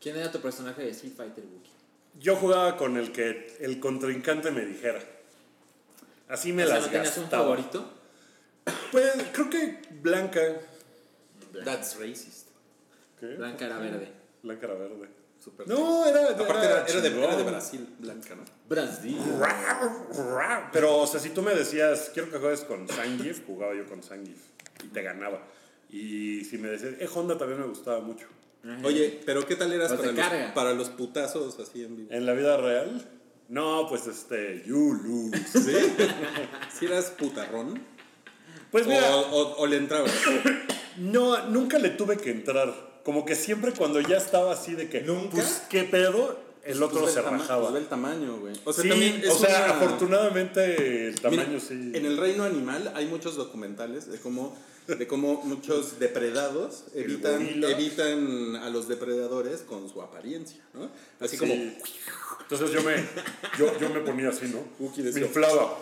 ¿Quién era tu personaje de Street Fighter, Wookie? Yo jugaba con el que el contrincante me dijera. Así me O sea, las ¿no tenías un gastaba. favorito? Pues creo que Blanca. That's racist. ¿Qué? Blanca era verde. Blanca era verde. Super No, era, Aparte era, era de, chingón. era de Brasil, blanca, ¿no? Brasil. Pero, o sea, si tú me decías, quiero que juegues con Sangif, jugaba yo con Sangif y te ganaba. Y si me decías, eh, Honda también me gustaba mucho. Oye, pero ¿qué tal eras Pues para los, para los putazos así en vivo? En la vida real, no, pues este, you lose. ¿Sí? ¿Sí eras putarrón? Pues mira, o, o- o le entrabas? no, nunca le tuve que entrar. Como que siempre cuando ya estaba así de que, ¿Nunca? pues, ¿qué pedo? El otro Pues se tama- rajaba. pues ve el tamaño, güey. O sea, sí, también es o sea, una- afortunadamente el Mira, tamaño sí. En el reino animal hay muchos documentales de cómo, de cómo muchos depredados evitan, evitan a los depredadores con su apariencia, ¿no? Así Sí. como Entonces yo me, yo, yo me ponía así, ¿no? Wookie Me inflaba.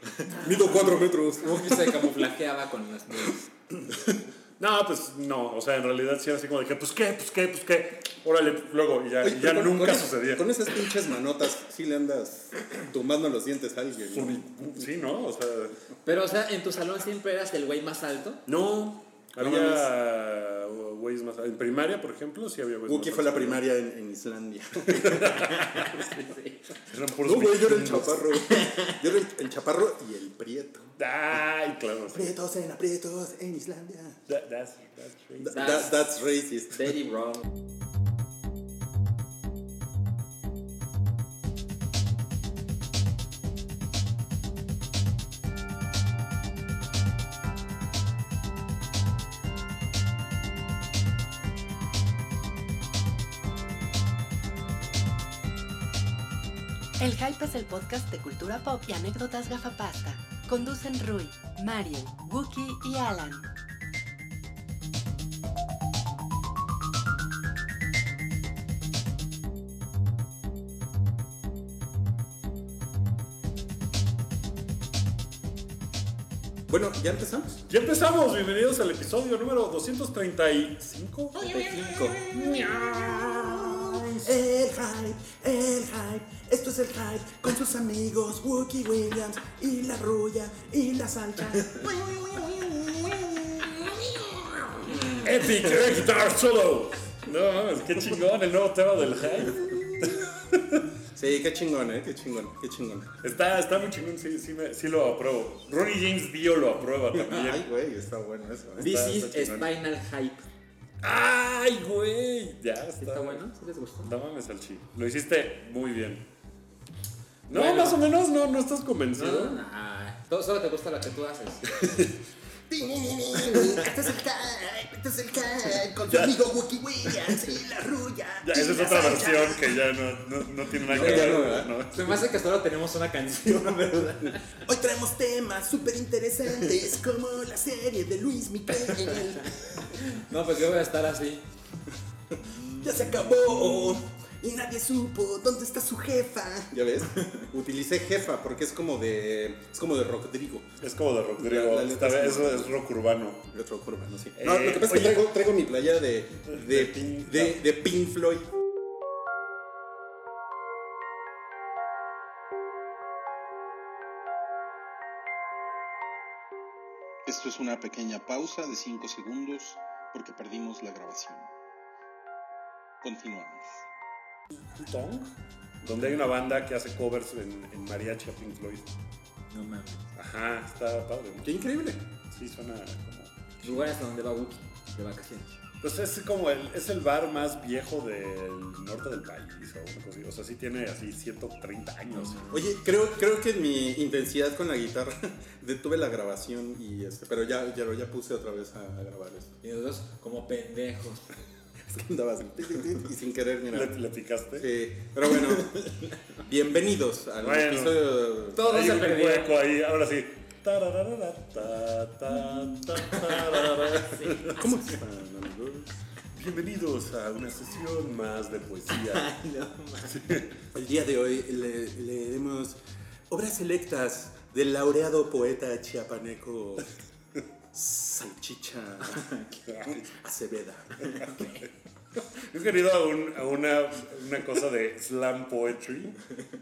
mido cuatro metros. Wookie se camuflajeaba con las nubes. No, pues no, o sea, en realidad sí era así como de que, pues qué, pues qué, pues qué. Órale, luego, y ya, Oye, y ya con- nunca con es- sucedía. Con esas pinches manotas sí le andas tumbando los dientes a alguien. ¿no? Sí, ¿no? O sea, Pero, o sea, en tu salón siempre eras el güey más alto. no. Había güeyes más. En primaria, por ejemplo, sí había güeyes Wookie fue la primaria en, en Islandia. No, güey, yo era el chaparro. Yo era el, el chaparro y el prieto. Ay, claro. Prietos en aprietos en Islandia. That- that's, that's. Th- That's- that- that's racist. Very wrong. El Hype es el podcast de cultura pop y anécdotas gafapasta. Conducen Rui, Mariel, Wookie y Alan. Bueno, ¿ya empezamos? Ya empezamos, bienvenidos al episodio número 235. El hype, el hype, esto es el hype con sus amigos Wookie Williams y la rulla y la salcha. Epic Air Guitar Solo. No mames, qué chingón el nuevo tema del hype. Sí, qué chingón, eh, qué chingón, qué chingón. Está, está muy chingón, sí, sí, me- sí lo apruebo. Ronnie James Dio lo aprueba Ay, también. güey, está bueno eso. eh. This Está- is chingón. Spinal Hype. ¡Ay, güey! Ya está. ¿Está bueno? ¿Sí les gustó? No mames, Salchi. Lo hiciste muy bien. No, Bueno. más o menos, no, no estás convencido. no, no. Todo- Solo te gusta lo que tú haces. Este es el hype, este es el hype con Ya. amigo Wookie Williams y la rulla. Ya, esa es la otra salcha. versión que ya no, no, no tiene nada que ver. ¿no? Se me hace que solo tenemos una canción, ¿verdad? Hoy traemos temas súper interesantes como la serie de Luis Miguel. No, pues yo voy a estar así. Ya se acabó y nadie supo dónde está su jefa. ¿Ya ves? Utilicé jefa porque es como de es como de Rodrigo. Es como de rock La- griego. la Esta letra vez es eso como- es rock urbano. El otro curva, no. Eh, No, lo que pasa es que traigo, traigo mi playera de, de, De Pink- de, de Pink Floyd. Esto es una pequeña pausa de 5 segundos porque perdimos la grabación. Continuamos. Tongue, donde hay una banda que hace covers en, en mariachi a Pink Floyd. No mames. Ajá, está padre. Qué increíble. Sí, suena como... Lugares a donde va Wookie de vacaciones. Pues es como el, es el bar más viejo del norte del país o una cosa así. O sea, sí tiene así 130 años. Oye, creo, creo que en mi intensidad con la guitarra detuve la grabación y este, pero ya, ya, ya puse otra vez a, a grabar esto. Y nosotros como pendejos. Es que y sin querer, mira. ¿Le, le picaste? Sí, pero bueno, bienvenidos al Bueno. episodio. Todo Hay se un perdió. hueco ahí, ahora sí. ¿Cómo están, amigos? Bienvenidos a una sesión más de poesía. Ay, no. El día de hoy le- leeremos obras selectas del laureado poeta chiapaneco Salchicha Aceveda. Yo he querido a, un- a una, una cosa de slam poetry.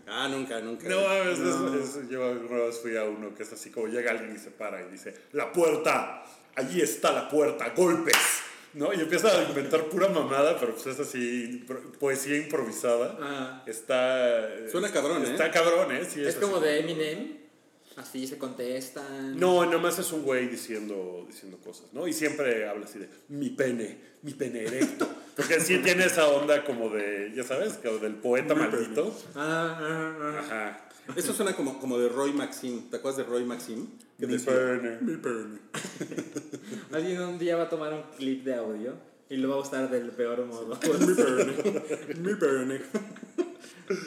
Ah, nunca, nunca. No mames, es- es- yo alguna vez fui a uno que es así como llega alguien y se para y dice, la puerta, allí está la puerta, golpes. ¿No? Y empieza a inventar pura mamada, pero pues es así, poesía improvisada. Ah. Está... Suena cabrón, ¿eh? Está cabrón, ¿eh? Sí, Es como de Eminem. Así se contestan. No, nada más es un güey diciendo, diciendo cosas, ¿no? Y siempre habla así de mi pene, mi pene erecto. Porque sí tiene esa onda como de, ya sabes, como del poeta maldito. Ah, ah, ah. Ajá. Eso suena como, como de Roy Maxim. ¿Te acuerdas de Roy Maxim? Que Mi decía, pene. Mi pene. Alguien un día va a tomar un clip de audio y lo va a usar del peor modo. Mi pene. Mi pene.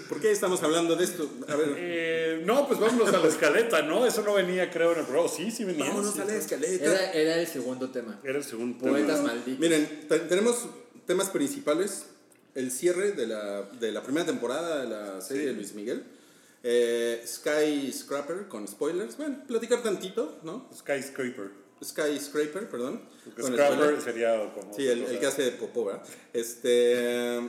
¿Por qué estamos hablando de esto? A ver. Eh, no, pues vámonos a la escaleta, ¿no? Eso no venía, creo, en el programa. Sí, sí venía. Vámonos sí. a la escaleta. Era, era el segundo tema. Era el segundo tema. Poetas malditos. Miren, te- tenemos temas principales. El cierre de la, de la primera temporada de la serie de Luis Miguel. Eh, Sky Scraper con spoilers. Bueno, platicar tantito, ¿no? Skyscraper. Sky Scraper, perdón. Porque con Scraper spoiler. sería como. Sí, el, el que hace popó, ¿verdad? Este.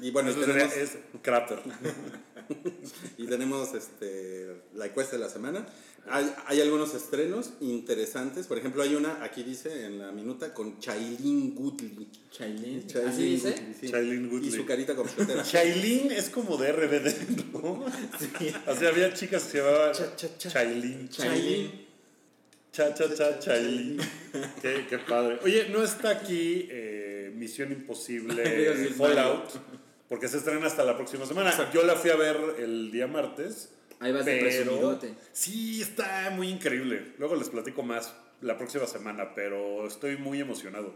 Y bueno, y Eso sería- tenemos, es cráter. y tenemos este, la encuesta de la semana. Hay, hay algunos estrenos interesantes. Por ejemplo, hay una, aquí dice en la minuta, con Chailin Goodley. Chailin. Chailin Así dice. Goodley, sí. Shailene Woodley. Y su carita completera. Shailene es como de RBD, ¿no? O sea, había chicas que se llamaban Cha, cha, cha. Shailene. Chailin. Cha, cha, cha, Shailene. Qué, qué padre. Oye, no está aquí eh, Misión Imposible Fallout, porque se estrena hasta la próxima semana. Yo la fui a ver el día martes. Ahí vas de pero presumidote. sí, está muy increíble. Luego les platico más la próxima semana, pero estoy muy emocionado.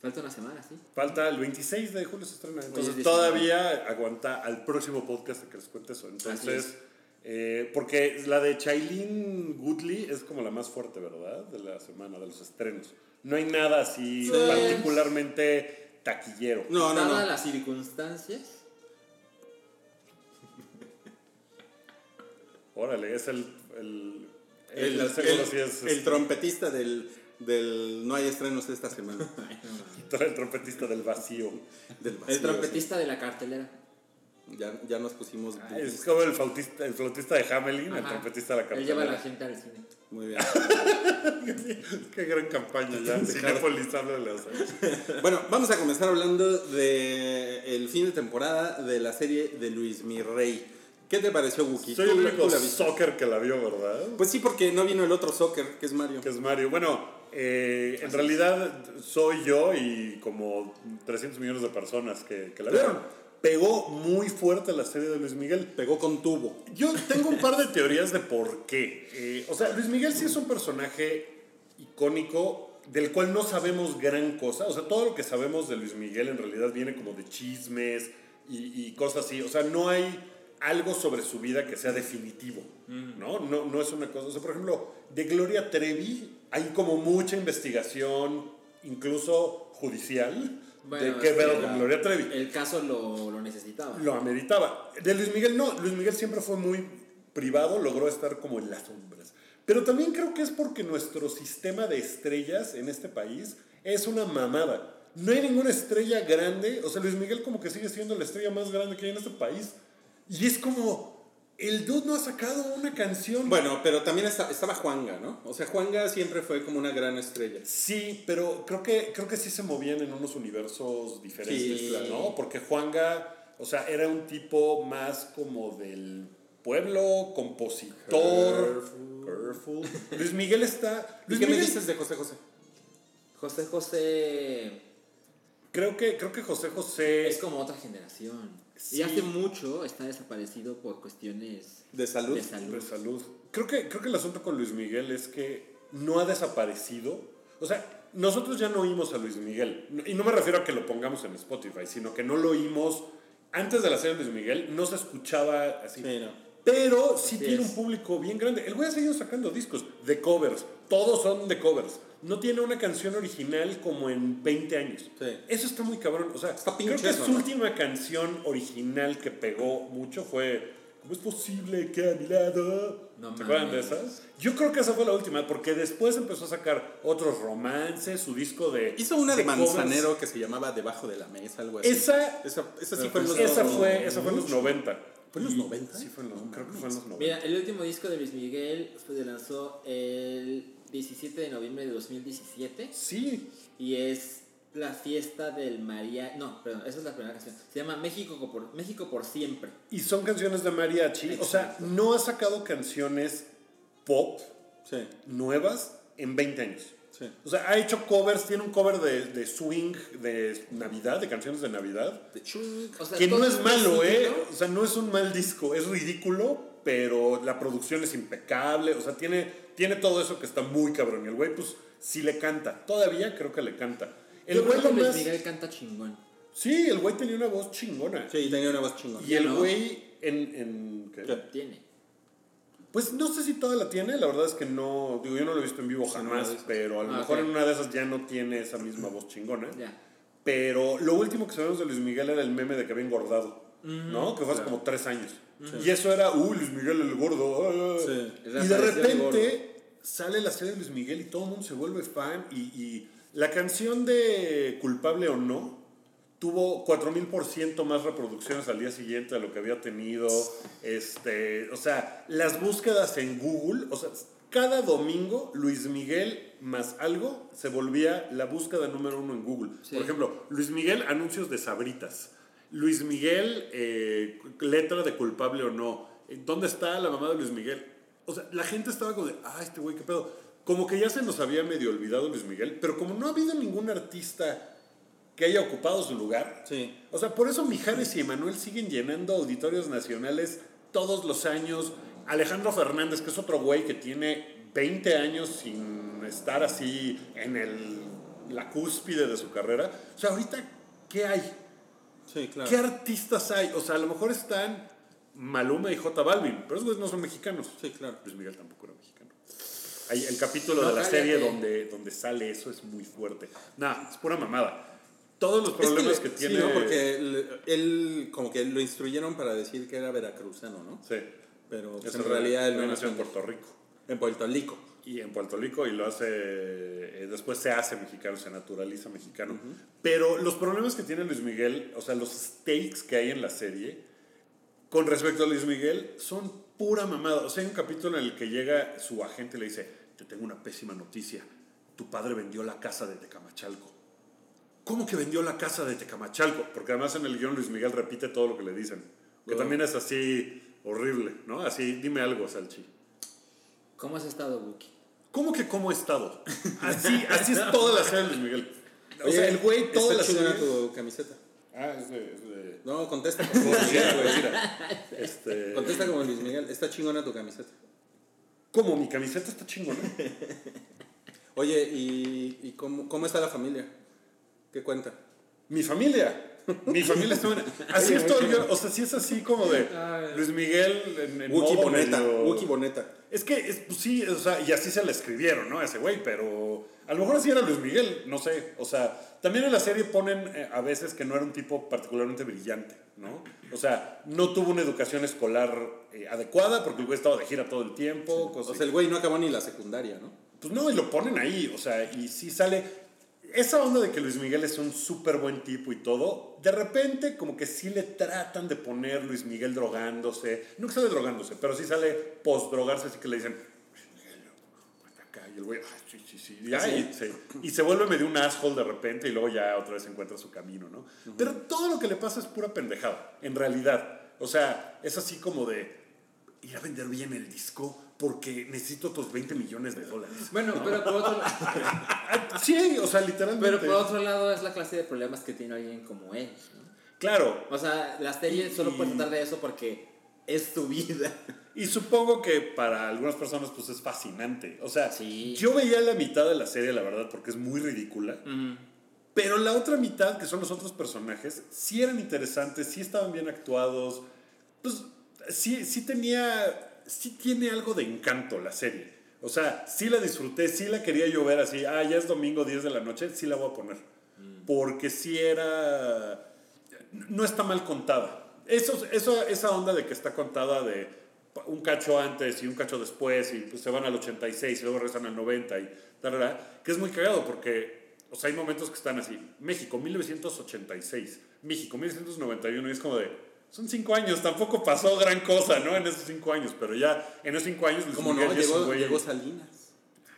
Falta una semana, sí. Falta el 26 de julio se estrena, entonces 19. todavía aguanta al próximo podcast de que les cuente eso. Entonces, es. Eh, porque la de Chailin Goodley es como la más fuerte, ¿verdad? De la semana, de los estrenos. No hay nada así Sí. particularmente taquillero. No, no, Dadas no. las circunstancias. Órale, es el. El, El, el el- es, el este, trompetista del, del No hay estrenos esta semana. el trompetista del vacío. Del El vacío, trompetista de la cartelera. Ya, ya nos pusimos. Ah, Es como el flautista, el flautista de Hamelin, el trompetista de la Él lleva a la gente al cine. Muy bien. Qué gran campaña ya. Cinépolis, háblale, o sea. Bueno, vamos a comenzar hablando de el fin de temporada de la serie de Luis Mirrey. ¿Qué te pareció, Wookie? Soy ¿Tú el único soccer que la vio, ¿verdad? Pues sí, porque no vino el otro soccer, que es Mario. Que es Mario. Bueno, eh, en realidad soy yo y como 300 millones de personas que, que la vieron. Pegó muy fuerte la serie de Luis Miguel. Pegó con tubo. Yo tengo un par de teorías de por qué. Eh, o sea, Luis Miguel sí es un personaje icónico del cual no sabemos gran cosa. O sea, todo lo que sabemos de Luis Miguel en realidad viene como de chismes y, y cosas así. O sea, no hay algo sobre su vida que sea definitivo. ¿no? No, no es una cosa. O sea, por ejemplo, de Gloria Trevi hay como mucha investigación, incluso judicial, Bueno, de qué pedo con Gloria Trevi El caso lo, lo necesitaba. lo ameritaba. De Luis Miguel no, Luis Miguel siempre fue muy privado, logró estar como en las sombras. Pero también creo que es porque nuestro sistema de estrellas en este país es una mamada. No hay ninguna estrella grande, o sea, Luis Miguel como que sigue siendo la estrella más grande que hay en este país. Y es como, el dude no ha sacado una canción. Bueno, pero también está- estaba Juanga, ¿no? O sea, Juanga siempre fue como una gran estrella. Sí, pero creo que, creo que sí se movían en unos universos diferentes, Sí. ¿no? Porque Juanga, o sea, era un tipo más como del pueblo, compositor. Careful. Luis Miguel está. ¿Y Luis qué me dices de José José? José José Creo que, creo que José José. es como otra generación. Sí. Y hace mucho está desaparecido por cuestiones ¿De salud? de salud. de salud. Creo que, creo que el asunto con Luis Miguel es que no ha desaparecido. O sea, nosotros ya no oímos a Luis Miguel. Y no me refiero a que lo pongamos en Spotify, sino que no lo oímos. Antes de la serie de Luis Miguel no se escuchaba así. Sí, no. Pero sí Así tiene es. un público bien grande. El güey ha seguido sacando discos de covers. Todos son de covers. No tiene una canción original como en 20 años. Sí. Eso está muy cabrón. O sea, Está creo que eso, su ¿no? última canción original que pegó mucho fue ¿cómo es posible que a mi lado? No ¿Se acuerdan de esas? Yo creo que esa fue la última, porque después empezó a sacar otros romances, su disco de. Hizo una de, covers. Manzanero que se llamaba Debajo de la Mesa, algo así. Esa, esa, esa sí fue en los esa, fue, esa fue en los 90. ¿Fue en los 90? Sí, fue en los, creo que fue en los 90. Mira, el último disco de Luis Miguel se lanzó el 17 de noviembre de 2017 Sí, y es la fiesta del María. No, perdón, esa es la primera canción. Se llama México por, México por siempre. y son canciones de mariachi. O sea, no ha sacado canciones pop Sí, nuevas en 20 años. sí. O sea, ha hecho covers, tiene un cover de, de swing de Navidad, de canciones de Navidad. De Chunk. O sea, Que no es malo, ¿eh? O sea, no es un mal disco, es ridículo, pero la producción es impecable. O sea, tiene, tiene todo eso que está muy cabrón. Y el güey, pues, sí le canta. Todavía creo que le canta. El güey Luis nomás- Miguel canta chingón. Sí, el güey tenía una voz chingona. Sí, tenía una voz chingona. Y el ¿no? güey en... en ¿qué? ¿Qué? Tiene. Pues no sé si toda la tiene, la verdad es que no, digo, yo no lo he visto en vivo jamás, lo pero a lo Ah, mejor en una de esas ya no tiene esa misma voz chingona. Ya. Pero lo último que sabemos de Luis Miguel era el meme de que había engordado, ¿no? Que fue hace como tres años. Y eso era, uy, Luis Miguel el gordo. ah, ah". Sí. Y de repente sale la serie de Luis Miguel y todo el mundo se vuelve fan. Y, y la canción de Culpable o No tuvo 4000% más reproducciones al día siguiente de lo que había tenido. Este, o sea, las búsquedas en Google, o sea, cada domingo Luis Miguel más algo se volvía la búsqueda número uno en Google. Sí. Por ejemplo, Luis Miguel anuncios de sabritas. Luis Miguel, eh, letra de culpable o no. ¿Dónde está la mamá de Luis Miguel? O sea, la gente estaba como de, ah, este güey, qué pedo. Como que ya se nos había medio olvidado Luis Miguel, pero como no ha habido ningún artista que haya ocupado su lugar, Sí. o sea, por eso Mijares y Emanuel siguen llenando auditorios nacionales todos los años. Alejandro Fernández, que es otro güey que tiene 20 años sin estar así en el, la cúspide de su carrera. O sea, ahorita, ¿qué hay? Sí, claro. ¿Qué artistas hay? O sea, a lo mejor están Maluma y J Balvin, pero esos güeyes no son mexicanos. Sí, claro. Luis Miguel tampoco era mexicano. Hay el capítulo No, de la cállate. serie donde, donde sale eso es muy fuerte. Nah, es pura mamada. Todos los Es que problemas le- que, sí, tiene. ¿no? Porque él, él como que lo instruyeron para decir que era veracruzano, ¿no? Sí. Pero pues, en realidad él no nació en Puerto Rico. en Puerto Rico. Y en Puerto Rico y lo hace. eh, después se hace mexicano, se naturaliza mexicano. Pero los problemas que tiene Luis Miguel, o sea, los stakes que hay en la serie, con respecto a Luis Miguel, son pura mamada. O sea, hay un capítulo en el que llega su agente y le dice: Te tengo una pésima noticia. Tu padre vendió la casa de Tecamachalco. ¿Cómo que vendió la casa de Tecamachalco? Porque además en el guion Luis Miguel repite todo lo que le dicen. Que Wow. también es así horrible, ¿no? Así, dime algo, Salchi. ¿Cómo has estado, Wookie? ¿Cómo que cómo he estado? Así, así es toda la serie de Luis Miguel. O Oye, sea, el güey toda la está chingona serie... tu camiseta. Ah, es de... es de- No, contesta como Luis Miguel, güey. Mira, este... Contesta como Luis Miguel. Está chingona tu camiseta. ¿Cómo? ¿Mi camiseta está chingona? Oye, ¿y, y cómo, cómo está la familia? ¿Qué cuenta? Mi familia. Mi familia está buena. Así estoy yo. O sea, sí es así como de Luis Miguel en, en Wookie modo Boneta. medio- Wookie Boneta. Es que, es, pues sí, o sea, y así se la escribieron, ¿no? A ese güey, pero a lo mejor así era Luis Miguel, no sé. O sea, también en la serie ponen eh, a veces que no era un tipo particularmente brillante, ¿no? O sea, no tuvo una educación escolar eh, adecuada porque el güey estaba de gira todo el tiempo. cosas O sea, el güey no acabó ni la secundaria, ¿no? pues no, y lo ponen ahí, o sea, y sí sale. Esa onda de que Luis Miguel es un súper buen tipo y todo, de repente como que sí le tratan de poner Luis Miguel drogándose. No que sale drogándose, pero sí sale post-drogarse, así que le dicen. Y el güey, sí, sí, sí. ¿Ah, sí? y, sí. y se vuelve medio un asshole de repente y luego ya otra vez encuentra su camino, ¿no? Pero todo lo que le pasa es pura pendejada, en realidad. O sea, es así como de ir a vender bien el disco porque necesito otros 20 millones de dólares. Bueno, pero por otro Ah, Sí, o sea, literalmente. Pero por otro lado es la clase de problemas que tiene alguien como él. ¿no? Claro. O sea, la serie solo Y- puede tratar de eso porque es tu vida. Y supongo que para algunas personas pues es fascinante. O sea, Sí. yo veía la mitad de la serie, la verdad, porque es muy ridícula. Pero la otra mitad, que son los otros personajes, sí eran interesantes, sí estaban bien actuados. Pues sí, sí tenía, sí tiene algo de encanto la serie. O sea, sí la disfruté, sí la quería yo ver así, ah, ya es domingo 10 de la noche, sí la voy a poner. Porque sí era, no está mal contada. Eso, eso, esa onda de que está contada de un cacho antes y un cacho después y pues se van al 86 y luego regresan al 90 y tal, que es muy cagado porque o sea, hay momentos que están así. México, 1986. México, 1991. Y es como de, son cinco años, tampoco pasó gran cosa, ¿no? En esos cinco años, pero ya en esos cinco años... Luis ¿Cómo no? Llegó, güey- llegó Salinas.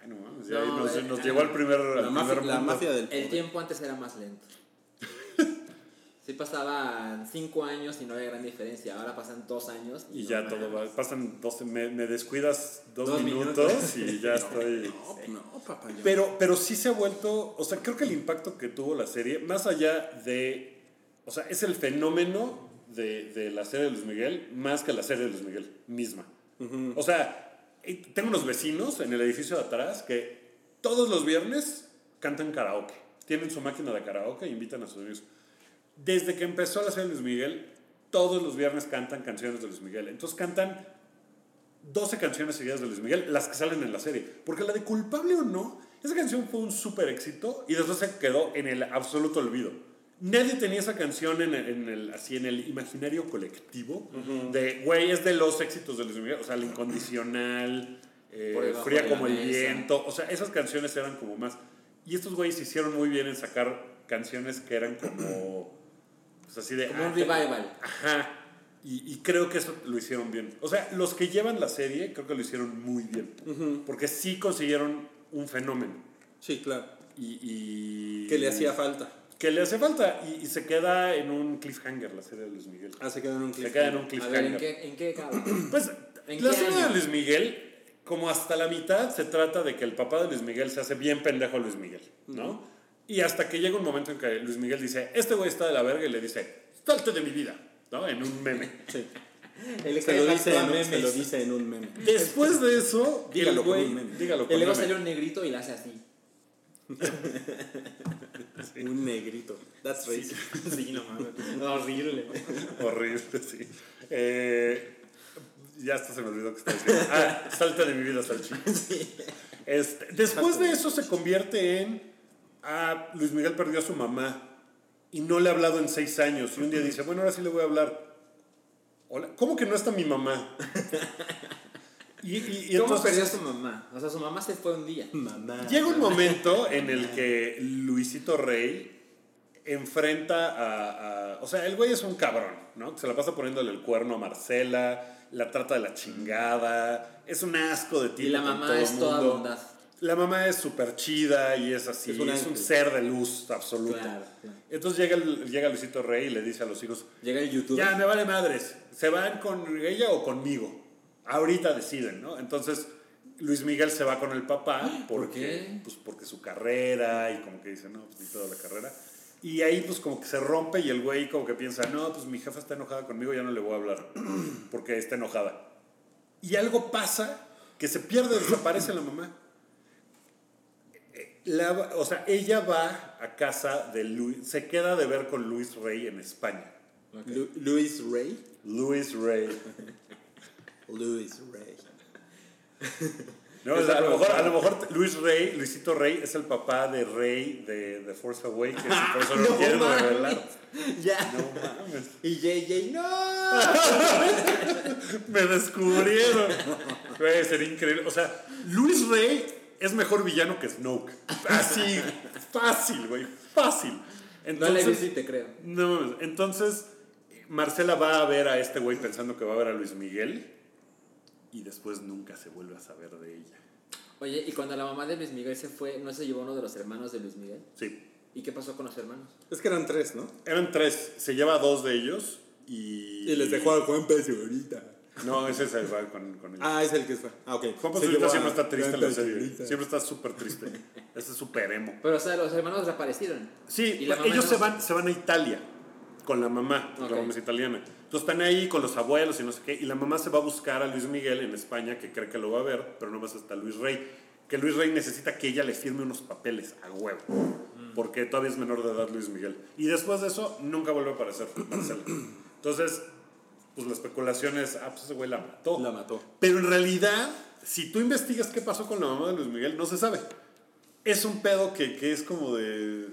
Ay, no mames, ya No, nos, eh, nos eh, llevó al primer, La, al mafia, primer la mundo. mafia del El tiempo antes era más lento. Sí pasaban cinco años y no había gran diferencia. Ahora pasan dos años Y no ya todo va. Pasan 12, me, me descuidas dos, Dos minutos, minutos. y ya estoy. No, no, papá. ya. Pero, pero sí se ha vuelto, o sea, creo que el impacto que tuvo la serie, más allá de, o sea, es el fenómeno de, de la serie de Luis Miguel, más que la serie de Luis Miguel misma. O sea, tengo unos vecinos en el edificio de atrás que todos los viernes cantan karaoke. Tienen su máquina de karaoke e invitan a sus amigos. Desde que empezó la serie de Luis Miguel, todos los viernes cantan canciones de Luis Miguel. Entonces cantan 12 canciones seguidas de Luis Miguel, las que salen en la serie. Porque la de Culpable o No, esa canción fue un súper éxito y después se quedó en el absoluto olvido. Nadie tenía esa canción en el, en el- así en el imaginario colectivo de, güey, es de los éxitos de Luis Miguel. O sea, el incondicional, eh, Fría como el viento. O sea, esas canciones eran como más... Y estos güeyes hicieron muy bien en sacar canciones que eran como... Pues así de... Como un ah, revival. Ajá. Y, y creo que eso lo hicieron bien. O sea, los que llevan la serie creo que lo hicieron muy bien. Porque sí consiguieron un fenómeno. Sí, claro. Y, y- Que le hacía falta. Que le hace falta. Y, y se queda en un cliffhanger la serie de Luis Miguel. Ah, se quedó en un Se clip. queda en un A cliffhanger. ver, ¿en qué, en qué acaba? Pues ¿En la qué serie año? de Luis Miguel, como hasta la mitad, se trata de que el papá de Luis Miguel se hace bien pendejo a Luis Miguel, ¿no? Y hasta que llega un momento en que Luis Miguel dice, este güey está de la verga y le dice, salte de mi vida, ¿no? En un meme. Sí. El Se lo, que dice en, un- se lo dice en un meme. Después de eso, Dígalo el con güey- un meme. Dígalo con luego meme. sale un negrito y la hace así. Un negrito. That's racist. Sí, no mames. Horrible. Horrible, sí. Eh, ya hasta se me olvidó que estaba diciendo. Ah, salte de mi vida, Salchi. Este, después de eso se convierte en. Ah, Luis Miguel perdió a su mamá y no le ha hablado en seis años. Y un día dice, bueno, ahora sí le voy a hablar. Hola, ¿cómo que no está mi mamá? Y, y- y ¿Cómo entonces perdió a su mamá? O sea, su mamá se fue un día. Mamá. llega un momento en el que Luisito Rey enfrenta a, a- O sea, el güey es un cabrón, ¿no? Se la pasa poniéndole el cuerno a Marcela, la trata de la chingada, es un asco de tipo. Y la mamá todo es toda bondad. La mamá es súper chida y es así, Es es un ser de luz absoluto. Claro, claro. Entonces llega, el- llega Luisito Rey y le dice a los hijos, Llega el YouTube. ya, me vale madres. ¿Se van con ella o conmigo? Ahorita deciden, ¿no? Entonces, Luis Miguel se va con el papá porque, qué? Pues porque su carrera y como que dice, no, pues ni toda la carrera. Y ahí pues como que se rompe y el güey como que piensa, no, pues mi jefa está enojada conmigo, ya no le voy a hablar porque está enojada. Y algo pasa que se pierde, desaparece la mamá. La- o sea, ella va a casa de Luis, se queda de ver con Luis Rey en España. Lu- Luis Rey. Luis Rey. Luis Rey. No, o sea, a, lo mejor, a lo mejor Luis Rey, Luisito Rey, es el papá de Rey de, de Force Awakens y por eso no, mames. revelar. Ya. No mames. Y JJ, no. Me descubrieron. Güey, sería increíble. O sea, Luis Rey es mejor villano que Snoke. Así, fácil, güey, fácil. No le Entonces, si te creo. no mames. Entonces, Marcela va a ver a este güey pensando que va a ver a Luis Miguel y después nunca se vuelve a saber de ella. Oye, y cuando la mamá de Luis Miguel se fue, ¿no se llevó uno de los hermanos de Luis Miguel? Sí. ¿Y qué pasó con los hermanos? Es que eran tres, ¿no? Eran tres, se lleva a dos de ellos y... Y les dejó a Juan Pazurita. No, ese es el con, con ellos. Ah, es el que fue. Ah, ok. Juan a siempre está triste en la serie. Siempre está súper triste. Este es súper emo. Pero, o sea, los hermanos desaparecieron. Sí, Y la ellos no- se van, se van a Italia con la mamá, porque Ok. la mamá es italiana. Entonces están ahí con los abuelos y no sé qué, y la mamá se va a buscar a Luis Miguel en España, que cree que lo va a ver, pero no más hasta Luis Rey. Que Luis Rey necesita que ella le firme unos papeles a huevo, Mm. porque todavía es menor de edad Luis Miguel. Y después de eso, nunca vuelve a aparecer Marcela. Entonces, pues la especulación es, ah, pues ese güey la mató. La mató. Pero en realidad, si tú investigas qué pasó con la mamá de Luis Miguel, no se sabe. Es un pedo que, que es como de...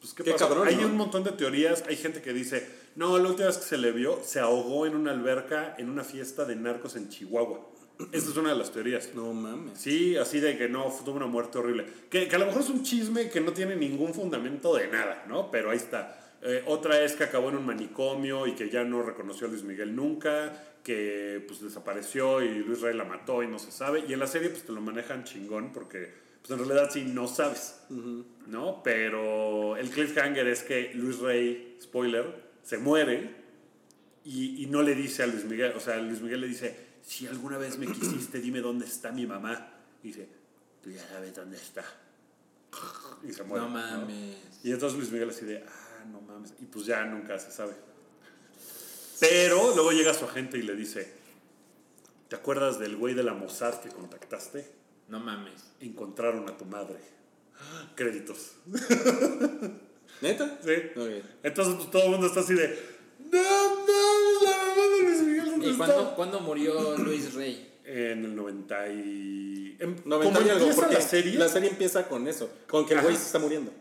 Pues, ¿qué, Qué pasó? cabrón, Hay ¿no? un montón de teorías. Hay gente que dice, No, la última vez que se le vio, se ahogó en una alberca en una fiesta de narcos en Chihuahua. Esa es una de las teorías. No mames. Sí, así de que no, tuvo una muerte horrible. Que, que a lo mejor es un chisme que no tiene ningún fundamento de nada, ¿no? Pero ahí está. Eh, otra es que acabó en un manicomio y que ya no reconoció a Luis Miguel nunca, que pues desapareció y Luis Rey la mató y no se sabe. Y en la serie pues te lo manejan chingón porque pues en realidad sí no sabes, ¿no? Pero el cliffhanger es que Luis Rey, spoiler, se muere y, y no le dice a Luis Miguel, o sea, Luis Miguel le dice, si alguna vez me quisiste, dime dónde está mi mamá. Y dice, tú ya sabes dónde está. Y se muere. No mames. Y entonces Luis Miguel así de, ah, no mames. Y pues ya nunca se sabe. Pero luego llega su agente y le dice, ¿te acuerdas del güey de la Mossad que contactaste? No mames. Encontraron a tu madre. Créditos. ¿Neta? ¿Sí? Ok. Entonces pues, todo el mundo está así de, no mames, la mamá de Luis Miguel. ¿dónde ¿Y está?" cuándo, cuándo murió Luis Rey? En el 90 y... em- 90 como y algo, porque la serie, la serie empieza con eso, con que el güey se está muriendo.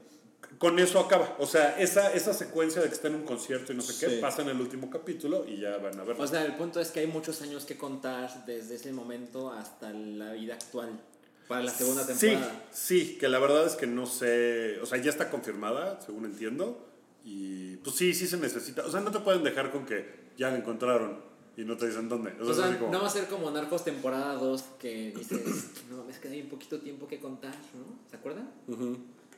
con eso acaba. O sea, esa, esa secuencia de que está en un concierto y no sé qué, Sí. pasa en el último capítulo y ya van a ver. O sea, el punto es que hay muchos años que contar desde ese momento hasta la vida actual. Para la segunda temporada. Sí, sí, que la verdad es que no sé, o sea, ya está confirmada, según entiendo, y pues sí, sí se necesita, o sea, no te pueden dejar con que ya la encontraron y no te dicen dónde. O sea, O es sea, así como- no va a ser como Narcos temporada 2 que dices, no mames, que hay un poquito tiempo que contar, ¿no? ¿Se acuerdan?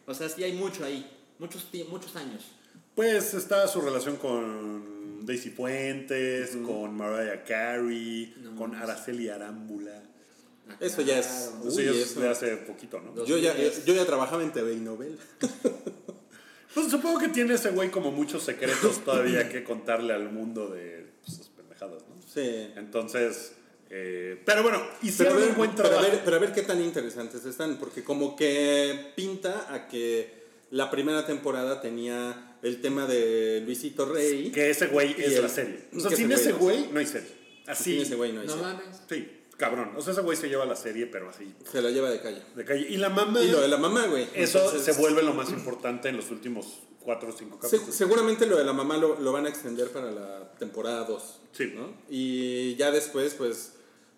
O sea, sí hay mucho ahí, muchos, muchos años. Pues está su relación con Daisy Fuentes, con Mariah Carey, No con. Araceli Arámbula. Eso ya es- claro. Uy, Eso ya es eso. de hace poquito, ¿no? Yo ya, 2010. yo ya trabajaba en TV y novela. Pues supongo que tiene ese güey como muchos secretos todavía que contarle al mundo de pues, sus pendejadas, ¿no? Sí. Entonces, eh, pero bueno, Pero a, hicieron ver, un buen pero, a trabajo. ver, pero a ver qué tan interesantes están, porque como que pinta a que la primera temporada tenía el tema de Luisito Rey. Que ese güey es el- la serie. O sea, sin ese güey no hay serie. Así. Sin ese güey no hay No serie. mames. Sí, cabrón. O sea, ese güey se lleva la serie, pero así, Se la lleva de calle. de calle. Y la mamá. Y lo de la mamá, güey. Eso Entonces, se vuelve lo más importante en los últimos cuatro o cinco se- capítulos. seguramente lo de la mamá lo, lo van a extender para la temporada 2. Sí. ¿no? Y ya después, pues,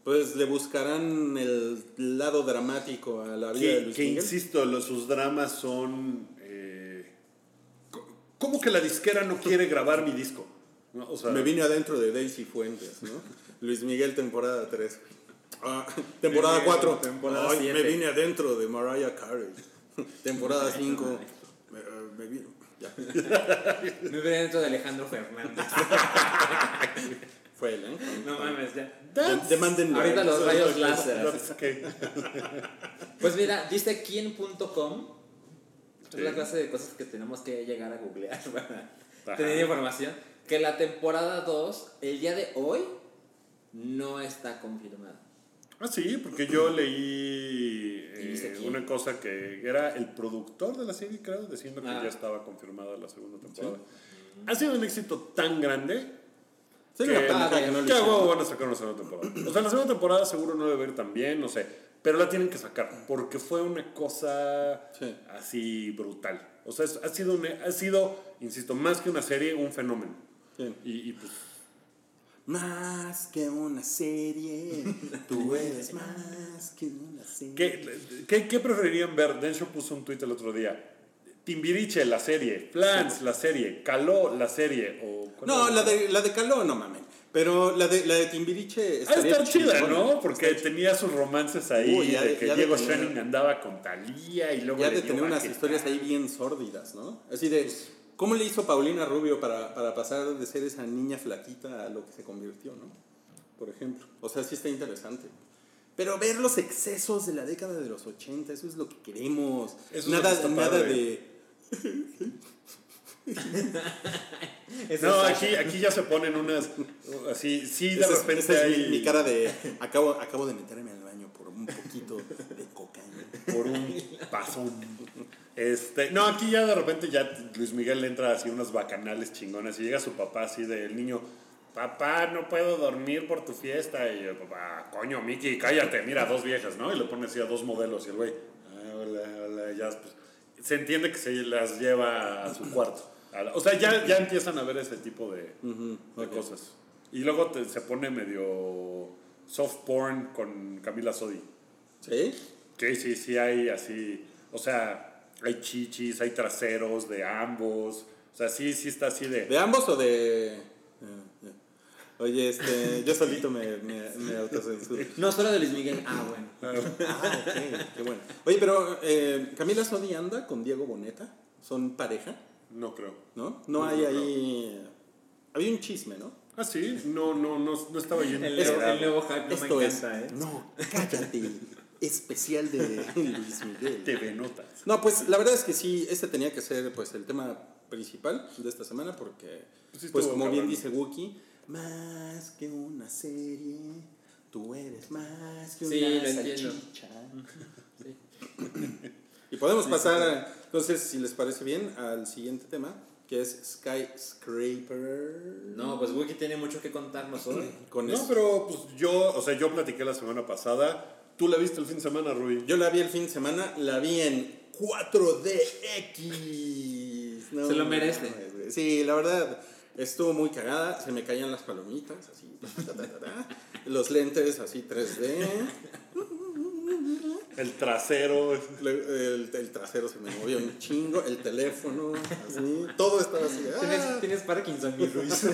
pues le buscarán el lado dramático a la vida de que, Luis que Miguel. insisto, los, sus dramas son. eh, ¿Cómo que la disquera no quiere grabar mi disco? ¿No? O sea, Me vine adentro de Daisy Fuentes, ¿no? Luis Miguel, temporada 3. temporada Miguel, 4. temporada Ay, siete. me vine adentro de Mariah Carey. temporada 5. Me, me vine. Ya. Me veré dentro de Alejandro Fernández. Fue él, ¿eh? No mames, ya. Ahorita los rayos láser. okay. Pues mira, dice quién.com. Es Sí. la clase de cosas que tenemos que llegar a googlear para Ajá. tener información. Que la temporada 2, el día de hoy, no está confirmada. Ah, sí, porque yo leí ¿Y dice eh, una cosa que era el productor de la serie, creo, diciendo que Ah. ya estaba confirmada la segunda temporada. Ha sido un éxito tan grande Sería una que, pendejada que no hicieron. huevo van a sacar una segunda temporada. O sea, la segunda temporada seguro no debe ir tan bien, no sé. Pero la tienen que sacar porque fue una cosa Sí. así brutal. O sea, ha sido, una- ha sido, insisto, más que una serie, un fenómeno. Sí. Y, y, pues, Más que una serie, tú eres más que una serie. ¿qué, qué, qué preferirían ver? Densho puso un tweet el otro día. Timbiriche, la serie. Flans, la serie. Caló, la serie. O, ¿cuál No, la de, la de Caló, no mames. Pero la de, la de Timbiriche Ah, está chida. ¿no? Porque tenía sus romances ahí, Uy, ya de de- que ya de Diego tener- Schoening andaba con Talía y luego Ya de tener unas historias ahí bien sórdidas, ¿no? Así de, ¿cómo le hizo Paulina Rubio para, para pasar de ser esa niña flaquita a lo que se convirtió, ¿no? Por ejemplo. O sea, sí está interesante. Pero ver los excesos de la década de los 80, eso es lo que queremos. Eso es nada está nada de... No, aquí, aquí ya se ponen unas. Así, sí, de Esa es- repente esa es mi- hay. mi, cara de... Acabo, acabo de meterme al baño por un poquito de cocaína. Por un pasón. Este, no, aquí ya de repente ya Luis Miguel le entra así unas bacanales chingonas y llega su papá así del niño. Papá, no puedo dormir por tu fiesta. Y yo, papá, coño, Miki, cállate, mira, dos viejas, ¿no? Y le pone así a dos modelos y el güey, "Ah, hola, hola, ya, pues, se entiende que se las lleva a su cuarto, a la- o sea, ya, ya empiezan a ver ese tipo de, de cosas. Y luego te- se pone medio soft porn con Camila Sodi. ¿Sí? Que sí, sí hay así, o sea, hay chichis, hay traseros de ambos. O sea, sí, sí está así de... ¿De ambos o de.? Ah, ya. Oye, este, yo solito me, me, me autocensuro. No solo de Luis Miguel. Ah, bueno. Ah, ok, qué bueno. Oye, pero eh, Camila Sodi anda con Diego Boneta. ¿Son pareja? No creo. ¿No? No, No, hay no ahí. Había un chisme, ¿no? Ah, sí, no, no, no, no estaba yo El, el nuevo hype no Esto me es. encanta, ¿eh? No, cállate. Especial de Luis Miguel. TV Notas. No, pues la verdad es que sí, este tenía que ser pues el tema principal de esta semana porque, Pues sí pues como bien cabrón. dice Wookie, más que una serie, tú eres más que una Sí, entiendo. salchicha. Y podemos pasar, a- entonces, si les parece bien, al siguiente tema, que es Skyscraper. No, pues Wookie tiene mucho que contarnos hoy. Con No, eso. pero pues yo, o sea, yo platiqué la semana pasada. ¿Tú la viste el fin de semana, Rui? Yo la vi el fin de semana, la vi en 4DX. No, Se lo merece. Sí, la verdad, estuvo muy cagada. Se me caían las palomitas, así. ta, ta, ta, ta. Los lentes, así 3D. El trasero. El, el trasero se me movió un chingo. El teléfono, así. Todo estaba así. de, ¿Tienes, ¡ah! tienes Parkinson, mi Ruiz.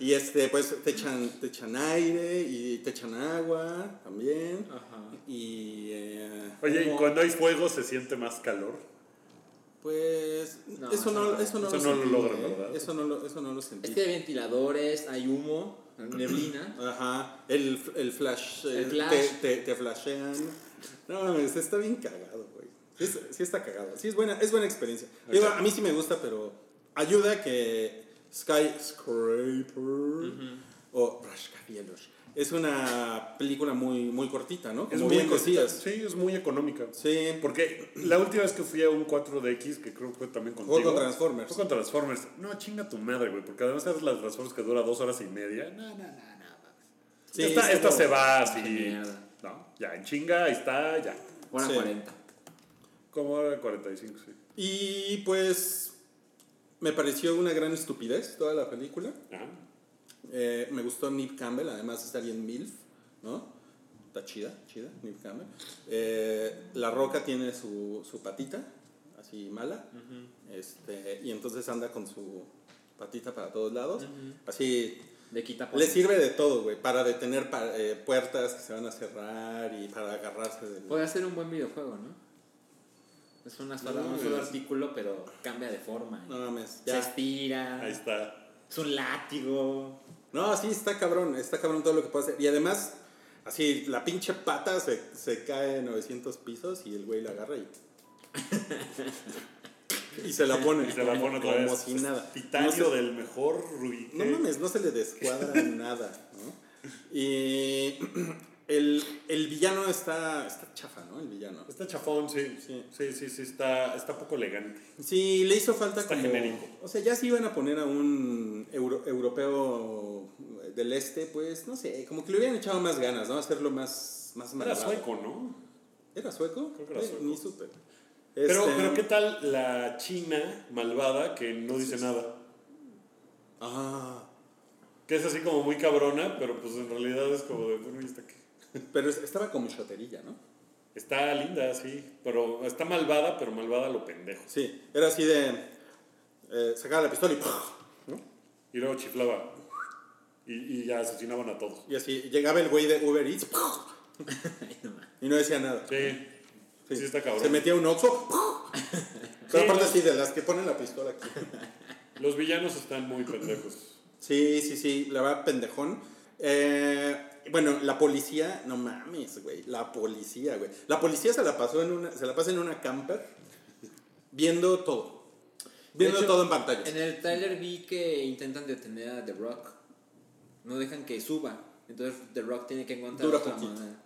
Y este, pues te echan, te echan aire y te echan agua también. Ajá. Y. eh, Oye, ¿y cuando hay fuego se siente más calor? Pues No, eso, no, eso eso no. Eso lo no lo sentí, logran, ¿eh? ¿verdad? Eso no lo, eso no lo sentí. Es que hay ventiladores, hay humo, neblina. Ajá, el, el flash, eh, El flash. Te, te, te flashean. No, mames, está bien cagado, güey. Sí, sí está cagado. Sí, es buena, es buena experiencia. Digo, a mí sí me gusta, pero ayuda que Skyscraper o Rascacielos es una película muy, muy cortita, ¿no? Es muy bien decías. Sí, es muy económica. Sí, Porque la última vez que fui a un 4DX, que creo que fue también contigo. Fue con Transformers. Fue con Transformers. No, chinga tu madre, güey. Porque además es las Transformers que dura dos horas y media. No, no, no, no. Sí, esta esta se va así. No, ya, en chinga, ahí está, ya. Hora Sí. 40. Como hora 45, sí. y pues me pareció una gran estupidez toda la película. Ajá. Eh, me gustó Nip Campbell, además está bien MILF, ¿no? Está chida, chida, Nip Campbell. Eh, la Roca tiene su, su patita, así mala, este, y entonces anda con su patita para todos lados. Así, De quita le sirve de todo, güey, para detener pa- eh, puertas que se van a cerrar y para agarrarse del... Puede ser un buen videojuego, ¿no? Es una sola, No, un solo artículo, pero cambia de forma. No mames, Se ya. estira. Ahí está. Es un látigo. No, sí, está cabrón, está cabrón todo lo que puede hacer. Y además, así, la pinche pata se, se cae 900 pisos y el güey la agarra y... y se la pone. Y se la pone otra como vez. si nada. Titanio No se- del mejor Rui. No mames, no se le descuadra nada, ¿no? Y el, el villano está, está chafa, ¿no? El villano. Está chafón, sí. Sí. Sí, sí, sí, está, está poco elegante. Sí, le hizo falta Está como... genérico. O sea, ya si iban a poner a un euro- europeo del este, pues, no sé, como que le hubieran echado más ganas, ¿no? Hacerlo más, más Era malvado. sueco, ¿no? ¿Era sueco? Creo que era Eh. Ni supe. Pero, Este, pero ¿qué tal la china malvada que no dice nada? Ah, Que es así como muy cabrona, pero pues en realidad es como de, bueno, ¿y está qué? Pero es- estaba como choterilla, ¿no? Está linda, sí, pero está malvada, pero malvada a lo pendejo. Sí, era así de... Eh, sacaba la pistola y... ¿no? Y luego chiflaba. Y, y ya asesinaban a todos. Y así, llegaba el güey de Uber Eats y no decía nada. Sí, sí, está cabrón. Se metía un oxo. Pero aparte así, de las que ponen la pistola aquí. Los villanos están muy pendejos. Sí, sí, sí, la verdad, pendejón. Eh, bueno, la policía, no mames, güey, la policía, güey. La policía se la pasó en una, se la pasa en una camper viendo todo. Viendo hecho, todo en pantalla. En el trailer vi que intentan detener a The Rock. No dejan que suba. Entonces The Rock tiene que encontrar Dura otra poquito. manera.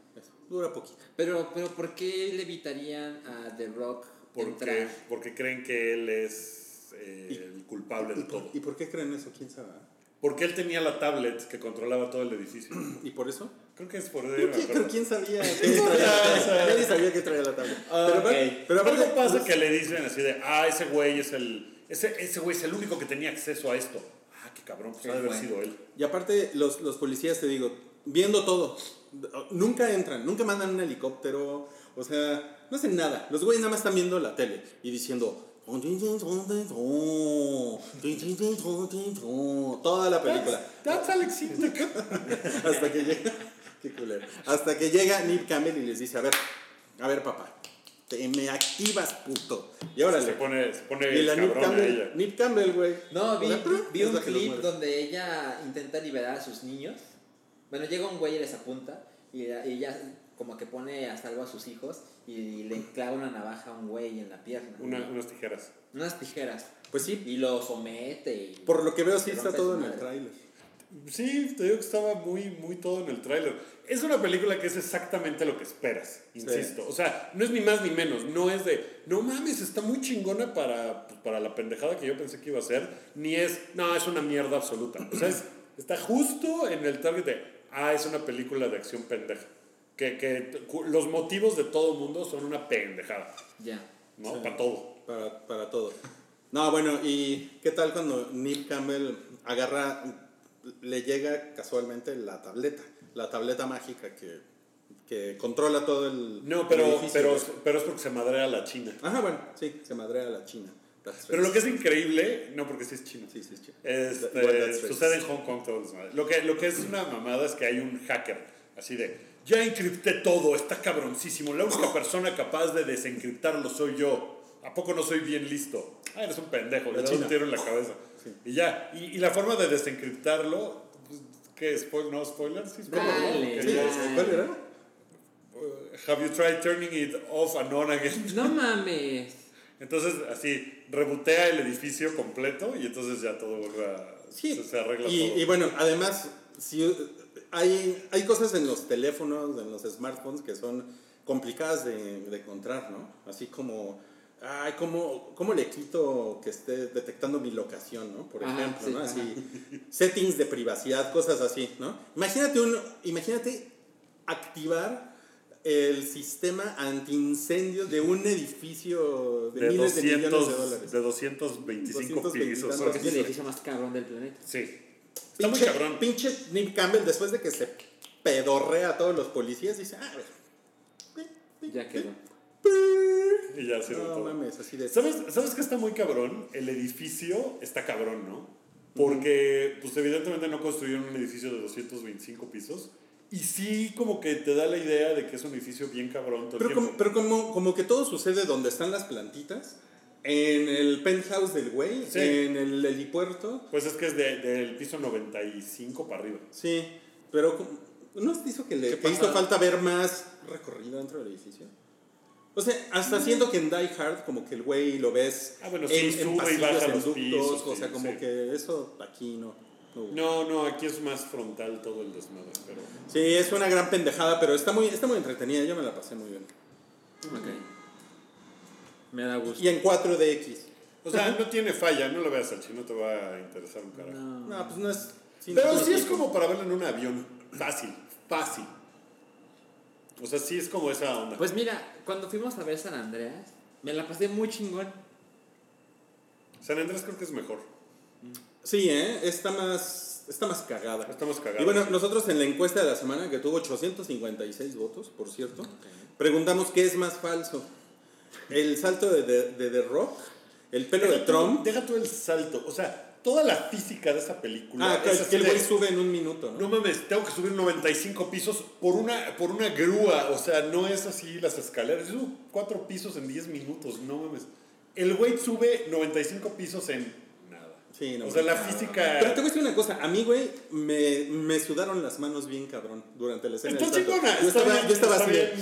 Dura poquito. Pero, pero ¿por qué le evitarían a The Rock Porque, entrar? porque creen que él es eh, el culpable de todo. ¿Y por qué creen eso? ¿Quién sabe? Porque él tenía la tablet que controlaba todo el edificio. ¿Y por eso? Creo que es por eso. Pero quién sabía que traía, nadie sabía que traía la. Pero, aparte- pero Algo pasa pues, que le dicen así de, ah, ese güey es el, Ese, ese güey es el único que tenía acceso a esto. Ah, qué cabrón, pues ha de haber bueno. sido él. Y aparte, los, los policías, te digo, viendo todo, nunca entran, nunca mandan un helicóptero, o sea, no hacen nada. Los güeyes nada más están viendo la tele y diciendo... Toda la película. That's Alex Sintek. Hasta que llega. Qué culero. Hasta que llega Nick Campbell y les dice: A ver, a ver, papá, te me activas, puto. Y órale. Se pone, se pone Y la a Campbell, ella. Nick Campbell, güey. No, vi, vi- un clip donde ella intenta liberar a sus niños. Bueno, llega un güey y les apunta y, y ella como que pone a salvo a sus hijos y le clava una navaja a un güey en la pierna. Una- unas tijeras. Unas tijeras. Pues sí, Y lo somete y... por lo que veo, sí está todo en el tráiler. Sí, te digo que estaba muy, muy todo en el tráiler. Es una película que es exactamente lo que esperas, insisto. O sea, no es ni más ni menos. No es de, no mames, está muy chingona para, pues, para la pendejada que yo pensé que iba a ser. Ni es, no, es una mierda absoluta. O sea, es- está justo en el target de, ah, es una película de acción pendeja. Que, que los motivos de todo el mundo son una pendejada, Ya. ¿no? Sí. Para todo. Para, para todo. No, bueno, ¿y qué tal cuando Nick Campbell agarra, le llega casualmente la tableta? La tableta mágica que, que controla todo el. No, el pero, edificio, pero, pero es porque se madrea la China. Ajá, bueno, sí, se madrea a la China. That's Pero lo que es increíble, no porque sí es chino. Sí, sí, es chino. Este, Well, right. sucede en Hong Kong todo el. Lo que, lo que es una mamada es que hay un hacker, así de, ya encripté todo, está cabroncísimo, la única persona capaz de desencriptarlo soy yo. ¿A poco no soy bien listo? Ah, eres un pendejo, le das un tiro en la cabeza. Y ya, y, y la forma de desencriptarlo, pues, ¿qué? Spoil, ¿No spoiler? Sí, spoiler. ¿no? Dale, Sí, ya- ya. ¿Cuál era? uh, have you tried turning it off and on again? No mames. Entonces, así, rebotea el edificio completo y entonces ya todo vuelve a... Sí. Se, se arregla y, todo. y bueno, además, si, hay, hay cosas en los teléfonos, en los smartphones que son complicadas de, de encontrar, ¿no? Así como, ay, ¿cómo, ¿cómo le quito que esté detectando mi locación, ¿no? Por Ajá, ejemplo, sí, ¿no? ajá. Así, settings de privacidad, cosas así, ¿no? Imagínate, un, imagínate activar el sistema antiincendio de un edificio de, de miles de millones de 200, dólares. de 225 220 pisos. Es el edificio más cabrón del planeta. Sí. Está muy Pinche- cabrón. Pinche Nick Campbell, después de que se pedorrea a todos los policías, dice, ah. Ya quedó. Y ya sirve No todo. mames, así de... ¿Sabes, ¿Sabes qué está muy cabrón? El edificio está cabrón, ¿no? Porque, pues evidentemente no construyeron un edificio de 225 pisos. Y sí, como que te da la idea de que es un edificio bien cabrón todo el Pero, como, tiempo. pero como, como que todo sucede donde están las plantitas, en el penthouse del güey, Sí. en el helipuerto. Pues es que es de- del piso 95 para arriba. Sí, pero ¿no te hizo que le ¿Qué que hizo falta ver más recorrido dentro del edificio? O sea, hasta siento que en Die Hard como que el güey lo ves Ah, bueno, sí, sube y pasillos, baja en los ductos, pisos, o sea, sí, como sí. que eso aquí no. no. No, aquí es más frontal todo el desmadre, pero... Sí, es una gran pendejada, pero está muy, está muy entretenida, yo me la pasé muy bien. Ok. Me da gusto. Y en 4DX. O sea, no tiene falla, no lo veas al chino, te va a interesar un carajo. No, pues no es... Pero sí es como para verlo en un avión. Fácil, fácil. O sea, sí es como esa onda. Pues mira, cuando fuimos a ver San Andreas, me la pasé muy chingón. San Andrés creo que es mejor. Sí, ¿eh? Está más, está más cagada. Estamos cagados. Y bueno, nosotros en la encuesta de la semana, que tuvo 856 votos, por cierto, preguntamos qué es más falso. ¿El salto de, de, de The Rock? ¿El pelo de deja tú- Trump? Deja tú el salto. O sea, toda la física de esa película. Ah, que, es que el de, güey sube en un minuto, ¿no? No mames, tengo que subir 95 pisos por una, por una grúa. O sea, no es así las escaleras. Subo cuatro pisos en 10 minutos. No mames. El güey sube 95 pisos en nada. Sí, no o sea, la física. Pero te voy a decir una cosa, a mí, güey, me, me sudaron las manos bien cabrón durante la escena. Está chingona. Yo estaba, bien, yo estaba así de,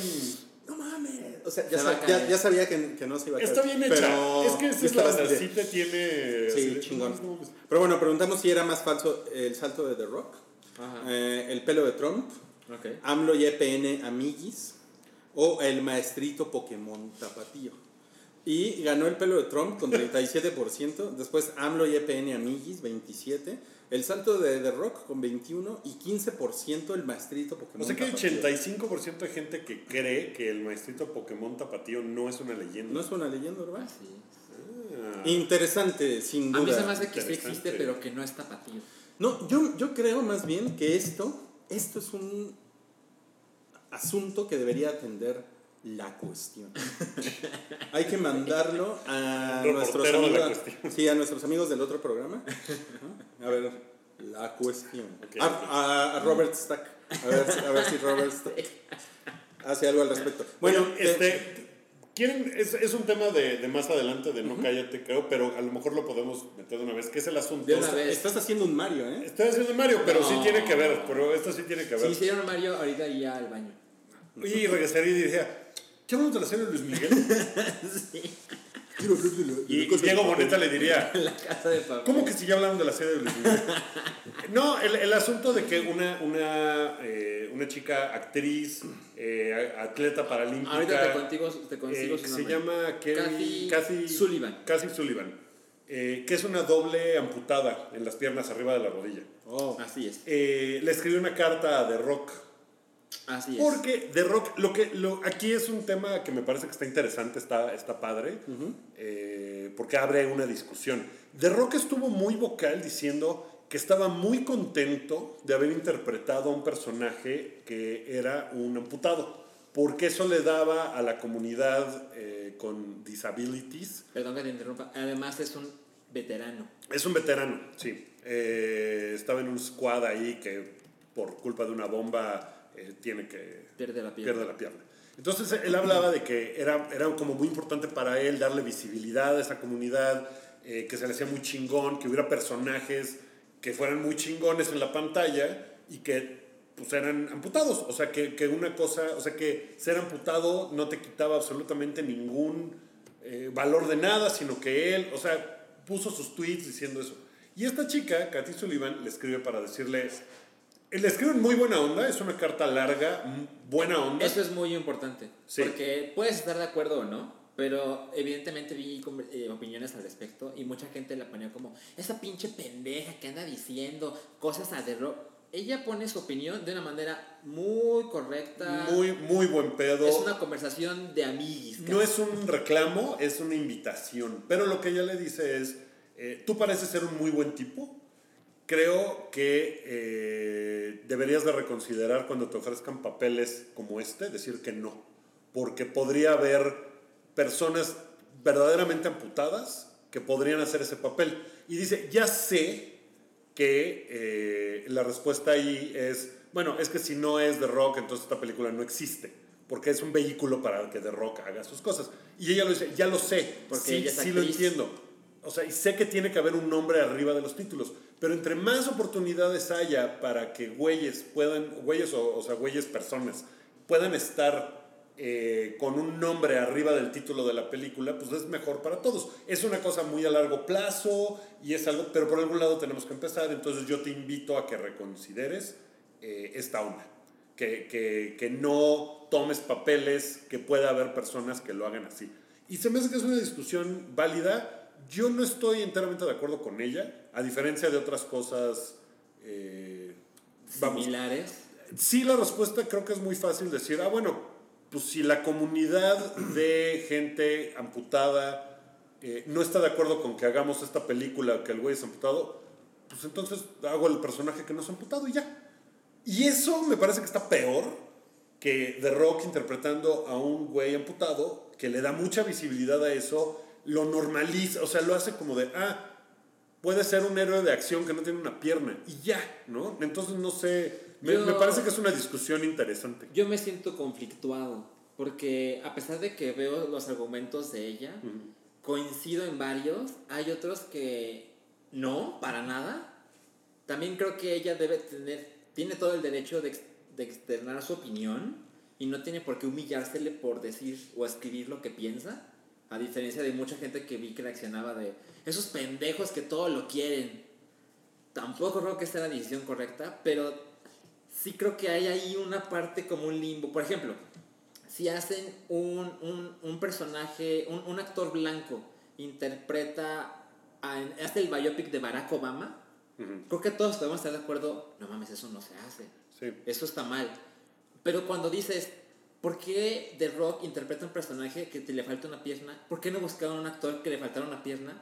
no mames. O sea, ya, Se sab- ya, ya sabía que, que no se iba a caer. Está bien hecha. Pero es que esa es la Sí tiene. así Sí, chingón. no mames. Pero bueno, preguntamos si era más falso el salto de The Rock, Ajá. eh, el pelo de Trump, Ok. AMLO y EPN Amiguis o el maestrito Pokémon Tapatío. Y ganó el pelo de Trump con 37%, después AMLO y EPN Amiguis 27%, el salto de The Rock con 21% y 15% el maestrito Pokémon O sea que hay Tapatío. 85% de gente que cree que el maestrito Pokémon Tapatío no es una leyenda. ¿No es una leyenda urbana? Sí. Ah. Interesante, sin A duda. mí se me hace que sí existe, pero que no es tapatío. No, yo, yo creo más bien que esto, esto es un asunto que debería atender la cuestión. Hay que mandarlo a Un nuestros, amigos, sí, a nuestros amigos del otro programa. A ver, la cuestión. Ok. A, a- a Robert Stack. A ver, si- a ver si Robert Stack hace algo al respecto. Bueno, Bueno, eh, este. ¿Quieren? Es, es un tema de, de más adelante, de no cállate, creo, pero a lo mejor lo podemos meter de una vez, que es el asunto. De una vez. estás haciendo un Mario, ¿eh? Estoy haciendo Mario, pero sí tiene que ver, pero esto sí tiene que Si ver. hiciera un Mario, ahorita iría al baño. Y regresaría y diría, ¿qué hablamos de la serie de Luis Miguel? Quiero hablar de la- de Y, Diego de- Boneta le diría, La casa de papel. ¿Cómo que si ya hablaron de la serie de Luis Miguel? No, el, el asunto de que una, una, eh, una chica actriz, eh, atleta paralímpica. Ahorita te contigo, te consigo eh, su que se llama Kelly- Kathy Kathy Sullivan. Kathy Sullivan. eh, que es una doble amputada en las piernas arriba de la rodilla. Oh. Así es. Eh, le escribió una carta a The Rock. Así es. Porque The Rock, lo que, lo, aquí es un tema que me parece que está interesante, está, está padre, eh, porque abre una discusión. The Rock estuvo muy vocal diciendo que estaba muy contento de haber interpretado a un personaje que era un amputado, porque eso le daba a la comunidad eh, con disabilities Perdón que te interrumpa. Además es un veterano. es un veterano, sí. Eh, estaba en un squad ahí que por culpa de una bomba eh, tiene que Pierde la pierna. pierde la pierna. Entonces él hablaba de que era, era como muy importante para él darle visibilidad a esa comunidad, eh, que se le hacía muy chingón, que hubiera personajes que fueran muy chingones en la pantalla y que pues eran amputados. O sea, que, que una cosa, o sea, que ser amputado no te quitaba absolutamente ningún eh, valor de nada, sino que él, o sea, puso sus tweets diciendo eso. Y esta chica, Katy Sullivan, le escribe para decirle, le escribe en muy buena onda, es una carta larga, buena onda. Eso es muy importante. Sí. Porque puedes estar de acuerdo o no, pero evidentemente vi eh, opiniones al respecto y mucha gente la ponía como, esa pinche pendeja que anda diciendo cosas a The Rock. Ella pone su opinión de una manera muy correcta. Muy, muy buen pedo. es una conversación de amiguis. No es un reclamo, es una invitación. Pero lo que ella le dice es, eh, tú pareces ser un muy buen tipo. Creo que eh, deberías de reconsiderar cuando te ofrezcan papeles como este, decir que no. Porque podría haber personas verdaderamente amputadas que podrían hacer ese papel. Y dice, ya sé que eh, la respuesta ahí es, bueno, es que si no es The Rock, entonces esta película no existe, porque es un vehículo para que The Rock haga sus cosas. Y ella lo dice, ya lo sé, Porque sí, ella sí lo entiendo. O sea, y sé que tiene que haber un nombre arriba de los títulos, pero entre más oportunidades haya para que güeyes puedan, güeyes o, o sea, güeyes personas, puedan estar eh, con un nombre arriba del título de la película, pues es mejor para todos. Es una cosa muy a largo plazo y es algo, pero por algún lado tenemos que empezar, entonces yo te invito a que reconsideres eh, esta onda, que, que, que no tomes papeles, que pueda haber personas que lo hagan así. Y se me hace que es una discusión válida. Yo no estoy enteramente de acuerdo con ella, a diferencia de otras cosas. eh, vamos, similares. Sí, la respuesta creo que es muy fácil decir, ah, bueno, pues si la comunidad de gente amputada eh, no está de acuerdo con que hagamos esta película que el güey es amputado, pues entonces hago el personaje que no es amputado y ya. Y eso me parece que está peor que The Rock interpretando a un güey amputado que le da mucha visibilidad a eso, lo normaliza, o sea, lo hace como de, ah, puede ser un héroe de acción que no tiene una pierna y ya, ¿no? Entonces no sé, me, Yo- me parece que es una discusión interesante. Yo me siento conflictuado, porque a pesar de que veo los argumentos de ella, coincido en varios, hay otros que no, para nada. También creo que ella debe tener, tiene todo el derecho de, de externar su opinión y no tiene por qué humillársele por decir o escribir lo que piensa, a diferencia de mucha gente que vi que reaccionaba de esos pendejos que todo lo quieren. Tampoco creo que sea la decisión correcta, pero sí creo que hay ahí una parte como un limbo. Por ejemplo, si hacen un, un, un personaje, un, un actor blanco interpreta, a- hace el biopic de Barack Obama, creo que todos podemos estar de acuerdo, no mames, eso no se hace, Sí. eso está mal. Pero cuando dices, ¿por qué The Rock interpreta un personaje que te le falta una pierna? ¿Por qué no buscaron un actor que le faltara una pierna?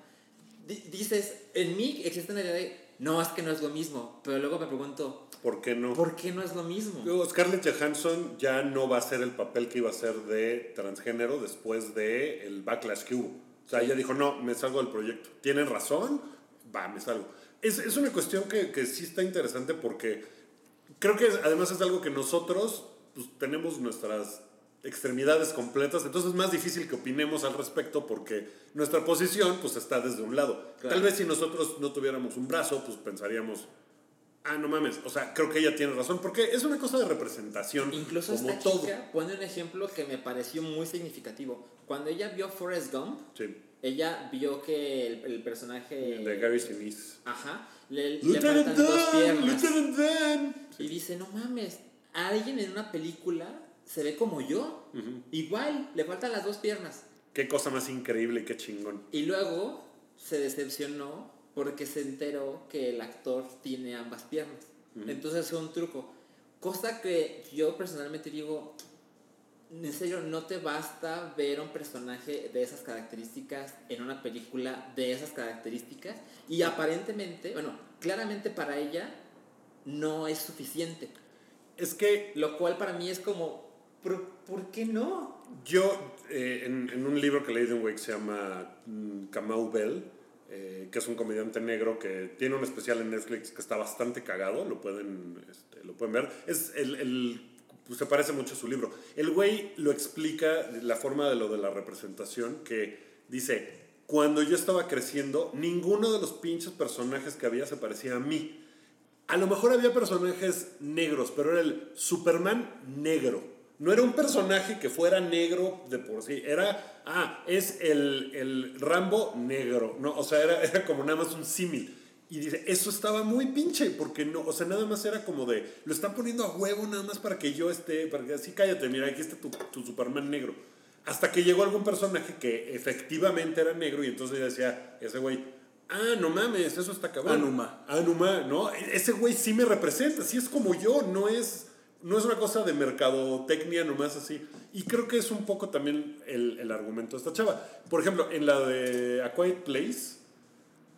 di- dices, en mí existe una idea de, no, es que no es lo mismo, pero luego me pregunto, ¿Por qué no? ¿por qué no es lo mismo? Scarlett Johansson ya no va a ser el papel que iba a ser de transgénero después de el backlash que hubo. O sea, ella dijo, no, me salgo del proyecto. ¿Tienen razón? Va, me salgo. Es, es una cuestión que, que sí está interesante porque creo que además es algo que nosotros pues, tenemos nuestras extremidades completas, entonces es más difícil que opinemos al respecto porque nuestra posición pues está desde un lado. Claro. Tal vez si nosotros no tuviéramos un brazo, pues pensaríamos, ah, no mames, o sea, creo que ella tiene razón, porque es una cosa de representación, Incluso como esta todo. chica pone un ejemplo que me pareció muy significativo. Cuando ella vio Forrest Gump, Sí, ella vio que el, el personaje... de Gary Sinise. Ajá, le, le faltan dos piernas. Dan. Y dice, no mames, alguien en una película se ve como yo. Igual, le faltan las dos piernas. Qué cosa más increíble y qué chingón. Y luego se decepcionó porque se enteró que el actor tiene ambas piernas. Entonces fue un truco. Cosa que yo personalmente digo, en serio, no te basta ver a un personaje de esas características en una película de esas características. Y aparentemente, bueno, claramente para ella no es suficiente. Es que Lo cual para mí es como, ¿por, por qué no? yo, eh, en, en un libro que leí de un güey se llama mm, Kamau Bell, eh, que es un comediante negro que tiene un especial en Netflix que está bastante cagado, lo pueden, este, lo pueden ver. Es el, el- pues se parece mucho a su libro. El güey lo explica la forma de lo de la representación, que dice, cuando yo estaba creciendo, ninguno de los pinches personajes que había se parecía a mí. A lo mejor había personajes negros, pero era el Superman negro. No era un personaje que fuera negro de por sí. Era, ah, es el, el Rambo negro. No, o sea, era, era como nada más un símil. Y dice, eso estaba muy pinche, porque no, o sea, nada más era como de, lo están poniendo a huevo nada más para que yo esté, para que así cállate, mira, aquí está tu, tu Superman negro. Hasta que llegó algún personaje que efectivamente era negro y entonces decía, ese güey, ah, no mames, eso está cabrón. Anuma. Anuma, ¿no? Ese güey sí me representa, sí es como yo, no es, no es una cosa de mercadotecnia nomás así. Y creo que es un poco también el, el argumento de esta chava. Por ejemplo, en la de A Quiet Place,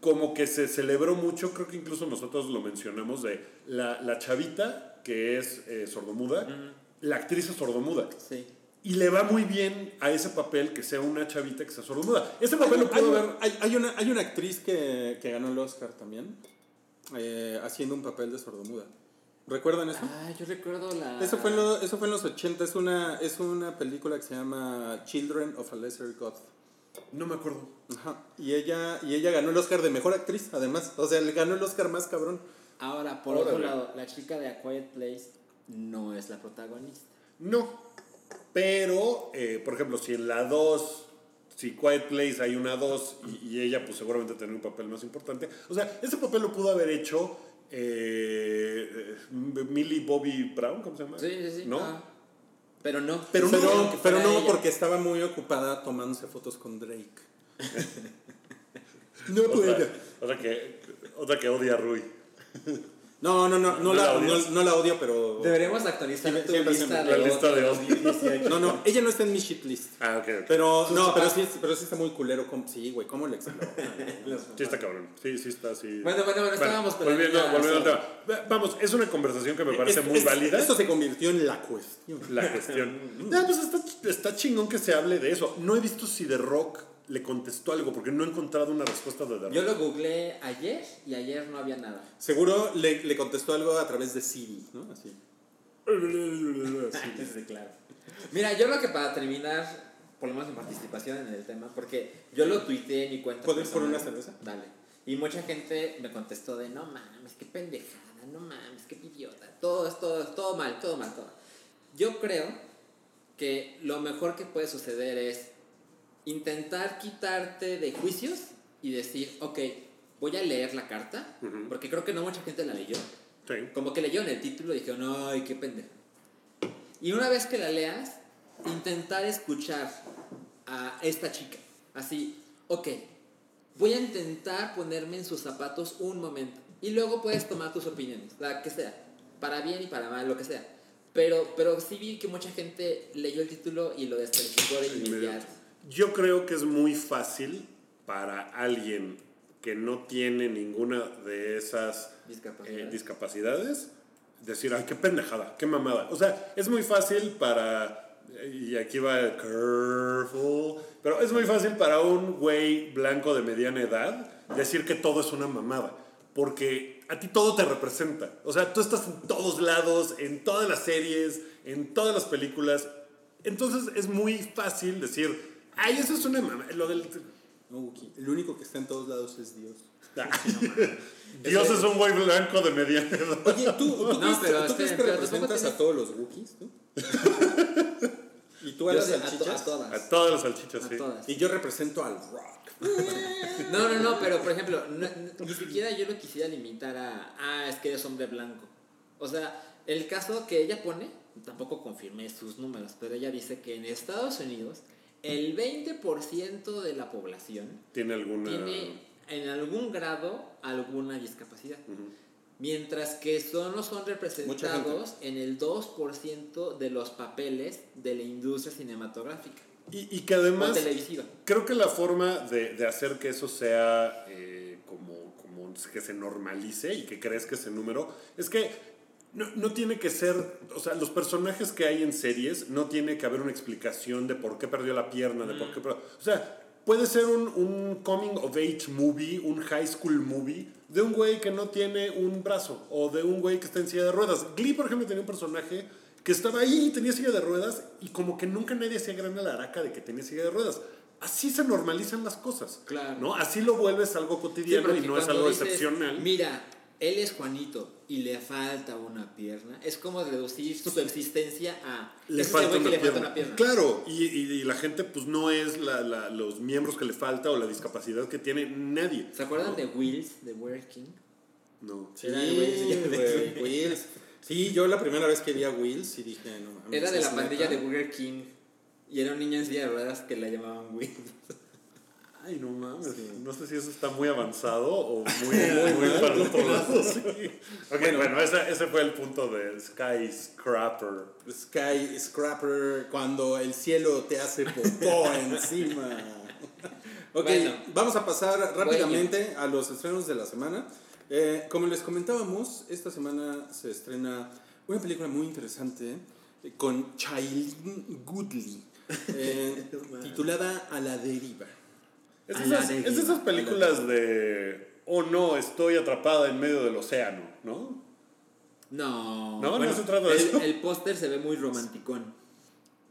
como que se celebró mucho, creo que incluso nosotros lo mencionamos, de la, la chavita que es eh, sordomuda, la actriz es sordomuda. Sí. Y le va muy bien a ese papel que sea una chavita que sea sordomuda. Ese papel lo puedo ver hay- hay una, hay una actriz que, que ganó el Oscar también, eh, haciendo un papel de sordomuda. ¿Recuerdan eso? Ah, yo recuerdo la... Eso fue, en lo- eso fue en los 80, es una, es una película que se llama Children of a Lesser God. No me acuerdo. Ajá. Y ella, y ella ganó el Oscar de Mejor Actriz, además. O sea, le ganó el Oscar más cabrón. Ahora, por otro lado, la chica de A Quiet Place no es la protagonista. No. Pero, eh, por ejemplo, si en la 2, si Quiet Place hay una 2 y, y ella pues seguramente tiene un papel más importante. O sea, ese papel lo pudo haber hecho eh, eh, Millie Bobby Brown, ¿cómo se llama? Sí, sí, sí. ¿No? Ah. Pero no. Pero Pero, no, pero no, ella. porque estaba muy ocupada tomándose fotos con Drake. no Otra, otra que, otra que odia a Rui. No, no, no, no, ¿No la, la no, no la odio, pero. Deberíamos actualizar tu siempre lista de la lista de. 2018. No, no, ella no está en mi shit list. Ah, ok. Pero, no, pero papás. sí, pero sí está muy culero. Sí, güey, ¿cómo le explota? Sí está cabrón. Sí, sí está así. Bueno, bueno, bueno, estábamos pero volviendo, ya, volviendo al tema. Va- Vamos, es una conversación que me parece Es- muy es- válida. Esto se convirtió en la cuestión. la cuestión. No, pues está, está chingón que se hable de eso. No he visto si The Rock le contestó algo porque no he encontrado una respuesta de The Rock. Yo lo googleé ayer y ayer no había nada. Seguro le, le contestó algo a través de Siri, ¿no? Así. Sí, claro. Mira, yo creo que para terminar, por lo menos mi participación en el tema, porque yo lo tuiteé en mi cuenta. ¿Puedo ir por personal. una cerveza? Dale. Y mucha gente me contestó de, no mames, qué pendejada, no mames, qué idiota. Todo es todo, todo mal, todo mal, todo. mal". Yo creo que lo mejor que puede suceder es intentar quitarte de juicios y decir, ok, voy a leer la carta, porque creo que no mucha gente la leyó. Sí. Como que leyeron el título y dijeron, ay, qué pendejo. Y una vez que la leas, intentar escuchar a esta chica. Así, ok, voy a intentar ponerme en sus zapatos un momento. Y luego puedes tomar tus opiniones, la que sea. Para bien y para mal, lo que sea. Pero, pero sí vi que mucha gente leyó el título y lo descalificó de inmediato. Yo creo que es muy fácil para alguien que no tiene ninguna de esas Discapacidades. eh, discapacidades, decir, ay, qué pendejada, qué mamada. O sea, es muy fácil para, y aquí va el careful, pero es muy fácil para un güey blanco de mediana edad decir que todo es una mamada, porque a ti todo te representa. O sea, tú estás en todos lados, en todas las series, en todas las películas. Entonces es muy fácil decir, ay, eso es una mamada. Lo del... No, Wookie. El único que está en todos lados es Dios. Dios es un güey blanco de mediana edad. Oye, ¿tú, tú No, crees, pero ¿tú crees que pero representas a todos los Wookiees, tú? ¿Y tú a las sé, a, to- salchichas? a todas. A todas las salchichas, A sí. todas. Y yo represento al rock. No, no, no, pero por ejemplo, no- ni siquiera yo lo quisiera limitar a, ah, es que eres hombre blanco. O sea, el caso que ella pone, tampoco confirmé sus números, pero ella dice que en Estados Unidos el 20% de la población Tiene alguna... tiene en algún grado alguna discapacidad. Mientras que solo son representados en el 2% de los papeles de la industria cinematográfica Y, y que o además... televisiva. Creo que la forma de, de hacer que eso sea eh, como, como que se normalice y que crezca ese número es que no, no tiene que ser, o sea, los personajes que hay en series no tiene que haber una explicación de por qué perdió la pierna, de por qué... per- O sea, puede ser un, un coming of age movie, un high school movie de un güey que no tiene un brazo o de un güey que está en silla de ruedas. Glee, por ejemplo, tenía un personaje que estaba ahí y tenía silla de ruedas y como que nunca nadie hacía gran alaraca de que tenía silla de ruedas. Así se normalizan las cosas. Claro. ¿no? Así lo vuelves algo cotidiano y no es algo dices, excepcional. Mira, él es Juanito y le falta una pierna. Es como reducir su existencia a. le "Es ese falta que una le pierna. falta una pierna. Claro, y, y- y la gente pues no es la- la- los miembros que le falta o la discapacidad que tiene nadie. ¿Se acuerdan de Wills, de Burger King? No. Sí, güey, Wills. Sí, yo la primera vez que vi a Wills y dije, no mames, Era de la pandilla de Burger King. Y era un niño en silla de ruedas que la llamaban Wills. Ay, no mames. No sé si eso está muy avanzado o muy, muy para el otro lado. sí. Ok, bueno, ese, ese fue el punto de Skyscraper. Sky Scrapper, cuando el cielo te hace popó encima. Ok, Bueno. vamos a pasar rápidamente a los estrenos de la semana. Eh, como les comentábamos, esta semana se estrena una película muy interesante eh, con Shailene Goodley, eh, titulada A la deriva. Es esas, es esas películas de, oh no, estoy atrapada en medio del océano, ¿no? No. No, no se trata de el, eso. El póster se ve muy romanticón.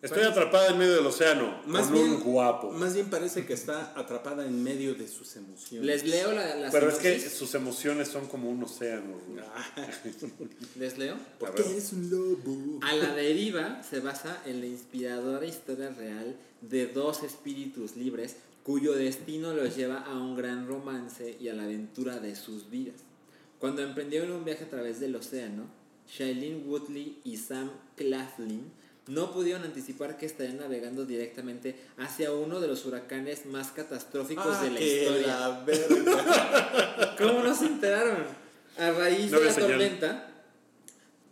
Estoy atrapada en medio del océano Más con bien, un guapo. Más bien parece que está atrapada en medio de sus emociones. Les leo la, la Pero es que sus emociones son como un océano. Les leo. A Porque eres un lobo. A la deriva se basa en la inspiradora historia real de dos espíritus libres cuyo destino los lleva a un gran romance y a la aventura de sus vidas. Cuando emprendieron un viaje a través del océano, Shailene Woodley y Sam Claflin no pudieron anticipar que estarían navegando directamente hacia uno de los huracanes más catastróficos Ah, de la historia. la verga. ¿Cómo no se enteraron? A raíz No de la señal. tormenta,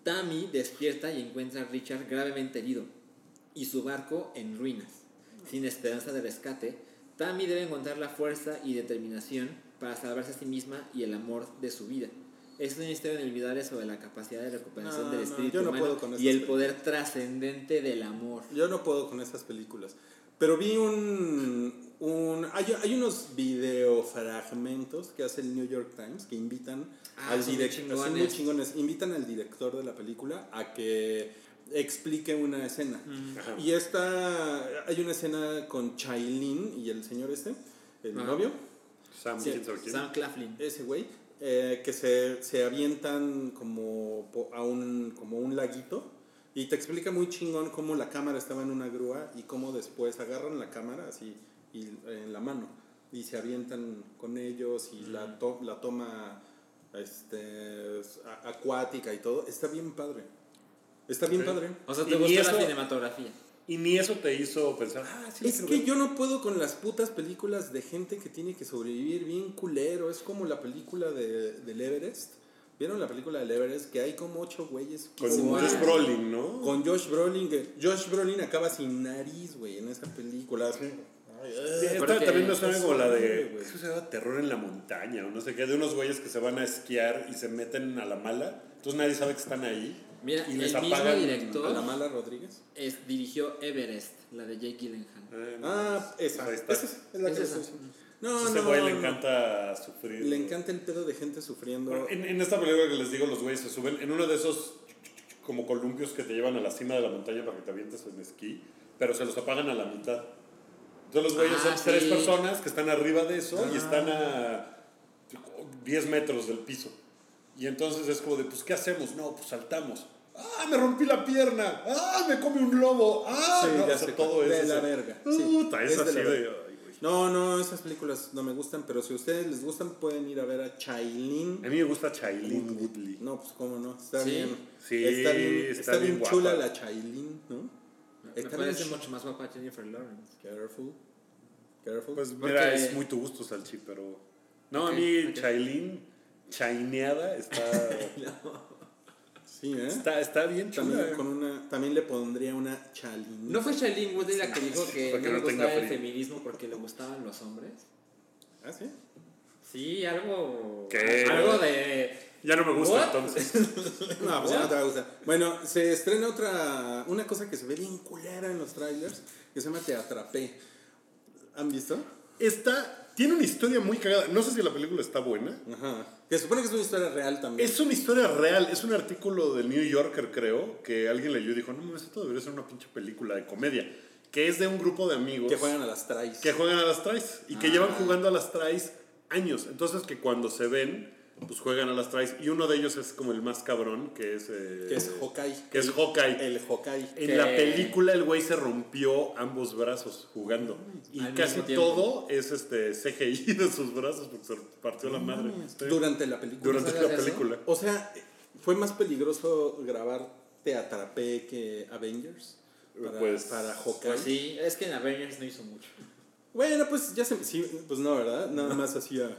Tammy despierta y encuentra a Richard gravemente herido y su barco en ruinas. Sin esperanza de rescate, Tammy debe encontrar la fuerza y determinación para salvarse a sí misma y el amor de su vida. Es una historia inolvidable sobre la capacidad de recuperación No, del no, espíritu yo no humano y el poder trascendente del amor. Yo no puedo con esas películas. Pero vi un. un hay, hay unos videofragmentos que hace el New York Times que invitan Ah, al director. Son muy chingones. Invitan al director de la película a que explique una escena. Ajá. Y esta. Hay una escena con Chailin y el señor este, el Ajá. novio. Sam, Sí. Sam Claflin. ese güey, eh, que se, se avientan como a un, como un laguito y te explica muy chingón cómo la cámara estaba en una grúa y cómo después agarran la cámara así y, en la mano y se avientan con ellos y la, to- la toma este, acuática y todo. Está bien padre. Está bien Ok. padre. O sea, te gusta eso- la cinematografía. Y ni eso te hizo pensar, ah, sí, Es que ver". yo no puedo con las putas películas de gente que tiene que sobrevivir bien culero. Es como la película de, del Everest. ¿Vieron la película del Everest? Que hay como ocho güeyes. Con. Josh. Brolin, ¿no? Con Josh Brolin. que Josh Brolin acaba sin nariz, güey, en esa película. así. Esta Porque también me suena como la de. ¿Qué se llama? Terror en la montaña o no sé qué. De unos güeyes que se van a esquiar y se meten a la mala. Entonces nadie sabe que están ahí. Mira, y el les mismo director ¿A la mala Rodríguez? es, dirigió Everest, la de Jake Gyllenhaal. Eh, Ah, esa. Ahí está. Esa es, la Es que esa. No, ese no, güey le no. encanta sufrir. Le encanta el pedo de gente sufriendo. Bueno, en, en esta película que les digo, los güeyes se suben en uno de esos como columpios que te llevan a la cima de la montaña para que te avientes en esquí, pero se los apagan a la mitad. Entonces los güeyes Ah, son tres personas que están arriba de eso y Ah. están a 10 metros del piso. Y entonces es como de, pues, ¿qué hacemos? No, pues saltamos. ¡Ah, me rompí la pierna! ¡Ah, me come un lobo! ¡Ah! Sí, no, ya o sea, sé todo cuál. es De la verga, sí. Puta, es, Es de así la de... verga. No, no, esas películas no me gustan, pero si a ustedes les gustan, pueden ir a ver a Chailin. A mí me gusta Shailene Woodley. No, pues cómo no, está Sí. bien. Sí, está bien, está está bien, bien guapa. chula la Chailin, ¿no? Me Está parece ch- mucho más guapa Jennifer Lawrence. Careful. Careful. Pues Porque- mira, es muy tu gusto, Salchi, pero... No, a mí ok. Shailene, chaineada, está, sí, ¿eh? está, está bien chula. También, con una, también le pondría una Chailin. ¿No fue Shailene Woodley la que dijo que no le no gustaba el feminismo porque le gustaban los hombres? ¿Ah, sí? Sí, algo. ¿Qué? Algo de. Ya no me gusta What? entonces. No, pues ya no te va a gustar. Bueno, se estrena otra, una cosa que se ve bien culera en los trailers, que se llama Te Atrapé. ¿Han visto? Esta tiene una historia muy cagada. No sé si la película está buena. Ajá. Que se supone que es una historia real también. Es una historia real. Es un artículo del New Yorker, creo, que alguien leyó y dijo, no esto debería ser una pinche película de comedia. Que es de un grupo de amigos que juegan a las tries. que juegan a las tries y que Ah. llevan jugando a las tries años. Entonces que cuando se ven, pues juegan a las tries. Y uno de ellos es como el más cabrón, que es... eh, Que es Hawkeye. Que es Hawkeye. El Hawkeye. En que- la película el güey se rompió ambos brazos jugando. Y Al casi todo es este CGI de sus brazos porque se partió la madre. Sí. Durante la película. Durante ¿Sabes la eso? película. O sea, fue más peligroso grabar Te Atrapé que Avengers. Para, Pues- para Hawkeye. Pues sí, es que en Avengers no hizo mucho. Bueno, pues ya se. Sí, pues no, ¿verdad? Nada más hacía.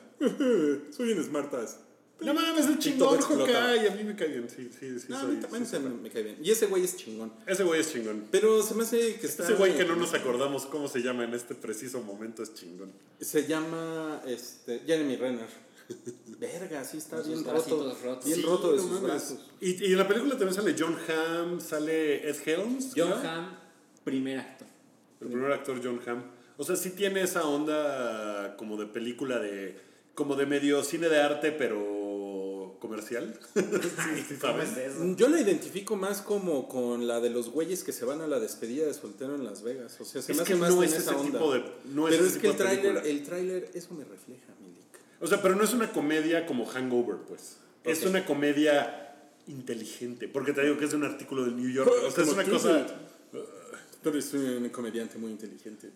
Soy un smartass. No mames, el chingón. Hawkeye. A mí me cae bien. Sí, sí, sí. No, a mí también sí, me, cae bien. Y ese güey es chingón. Ese güey es chingón. Pero se me hace que está. Ese güey que no nos acordamos cómo se llama en este preciso momento es chingón. Se llama este, Jeremy Renner. Verga, sí está Con bien roto. rotos. Bien Sí, roto de no sus mames. brazos. Y, y en la película también sale John Hamm, sale Ed Helms. John. Hamm, primer actor. El primer actor John Hamm. O sea, sí tiene esa onda como de película de. como de medio cine de arte, pero comercial. sí, sí, ¿sabes? Yo la identifico más como con la de los güeyes que se van a la despedida de soltero en Las Vegas. O sea, se Es me que más no en es esa ese onda. tipo de- no es Pero ese es que el tráiler, el tráiler, eso me refleja, Milik. O sea, pero no es una comedia como Hangover, pues. Es una comedia inteligente. Porque te digo que es de un artículo del New York. O sea, es una cosa. Tú eres un comediante muy inteligente.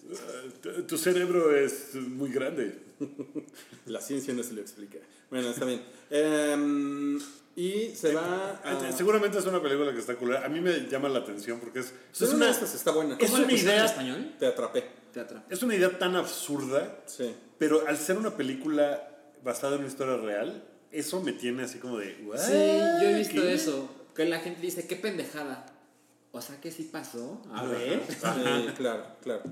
Tu- Tu cerebro es muy grande. La ciencia no se lo explica. Bueno, está bien. Em, y se va a... Seguramente es una película que está culera. A mí me llama la atención porque es. Es Es una de una, estas está buena. es ¿Cómo le una pusieron en idea. español? Te atrapé. Teatro. Es una idea tan absurda, Sí. pero al ser una película basada en una historia real, eso me tiene así como de. "What? Sí, yo he visto ¿Qué?". eso. Que la gente dice, qué pendejada. O sea que sí pasó. A ver. Sí, claro, claro.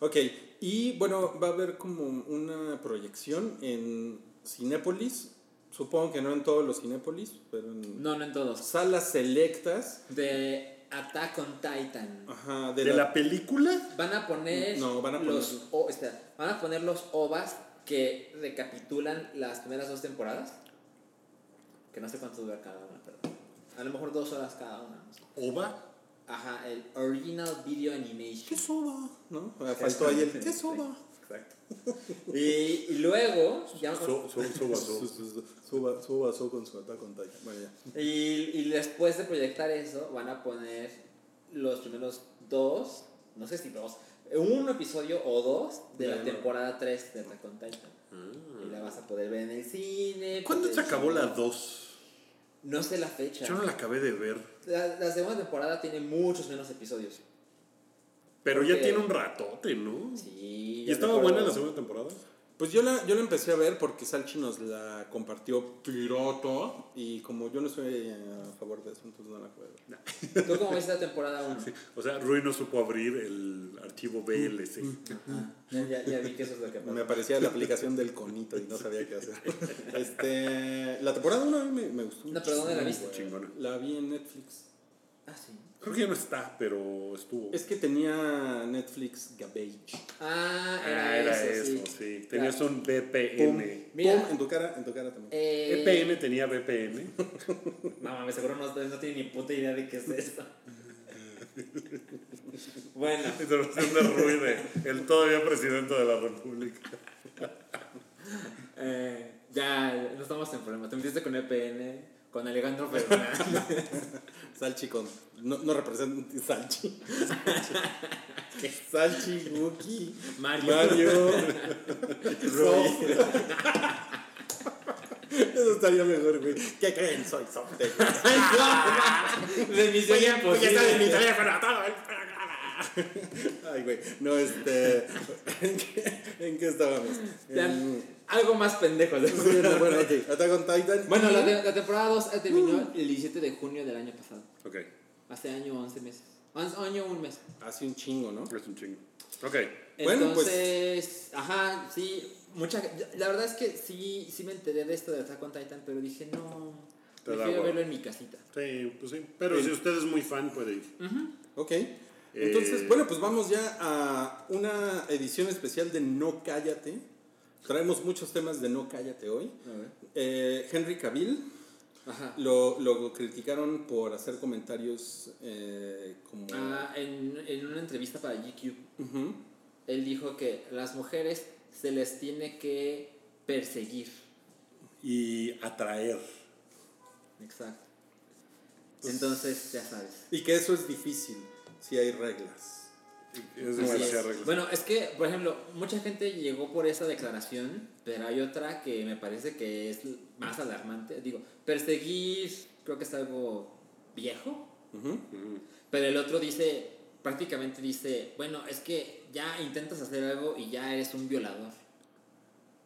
Ok, y bueno, va a haber como una proyección en Cinépolis. Supongo que no en todos los Cinépolis, pero en No, no en todos. salas selectas. De Attack on Titan. Ajá, de, ¿De la, la película? Van a poner No, van a poner- los o- espera, van a poner los ovas que recapitulan las primeras dos temporadas. Que no sé cuánto dura cada una, pero a lo mejor dos horas cada una. ¿Ova? Ajá, el Original Video Animation. ¿Qué soba? ¿No? Ah, Faltó ahí el ¿qué soba? Exacto. Y, y luego, ya- So- so- soba, so. Suba, suba, suba con su ataque con Titan. Bueno, ya. y, y después de proyectar eso, van a poner los primeros dos, no sé si dos, un episodio o dos de la temporada 3 de Attack on Titan. Y la vas a poder ver en el cine. ¿Cuándo se acabó la 2? No sé la fecha. Yo no la acabé de ver. la, la segunda temporada tiene muchos menos episodios. Pero ya tiene un ratote, ¿no? Sí. ¿Y estaba recuerdo- buena la segunda temporada? Pues yo la, yo la empecé a ver porque Salchi nos la compartió pirata y como yo no estoy a favor de eso, entonces no la puedo. ¿Tú cómo ves la temporada 1? O sea, Rui no supo abrir el archivo BLC. Ya, ya, ya vi que eso es lo que Me pasa. aparecía la aplicación del conito y no sabía qué hacer. Este, la temporada 1 a mí me, me gustó. No, pero ¿dónde la viste? Chingona. La vi en Netflix. Ah, sí. Creo que ya no está, pero estuvo. Es que tenía Netflix Garbage. Ah, era, Ah, era eso, eso, sí. sí. Tenías Claro. un Pum, VPN. Mira. pum, en tu cara, en tu cara también. Eh, VPN tenía VPN. No mames, seguro no, no tiene ni puta idea de qué es esto. bueno, Interrupción de Rui de el todavía presidente de la República. eh, ya no estamos en problema. Te metiste con EPN, con Alejandro Fernández. Salchi con. No, no representa Salchi. Salchi, Wookie, Mario. Mario. Eso estaría mejor, güey. ¿Qué creen? Soy Sof. de- De misión Oye, pues ya está en mi teléfono todo el. Ay, güey. No, este. ¿En qué, en qué estábamos? Ya, En- Algo más pendejo. Sí, no, bueno, ok. Attack on Titan. Bueno, la, te- la temporada 2 terminó el 17 de junio del año pasado. Ok, Hace año 11 meses. Once- año un mes. Hace un chingo, ¿no? es un chingo. Ok, Bueno, pues- Entonces, ajá, sí, mucha la verdad es que sí, sí me enteré de esto de Attack on Titan, pero dije, no, prefiero verlo en mi casita. sí, pues sí. Pero si usted es muy fan, puede ir. Ok. Entonces, Eh, bueno, pues vamos ya a una edición especial de No Cállate. Traemos muchos temas de No Cállate hoy. Eh, Henry Cavill Ajá. lo, lo criticaron por hacer comentarios eh, como... Ah, en, en una entrevista para GQ, él dijo que las mujeres se les tiene que perseguir. Y atraer. Exacto. Pues Entonces, ya sabes. Y que eso es difícil si hay reglas. Es Así demasiada es. regla. Bueno, es que, por ejemplo, mucha gente llegó por esa declaración, pero hay otra que me parece que es más alarmante. Digo, perseguir creo que es algo viejo. Ujú. pero el otro dice, prácticamente dice, bueno, es que ya intentas hacer algo y ya eres un violador.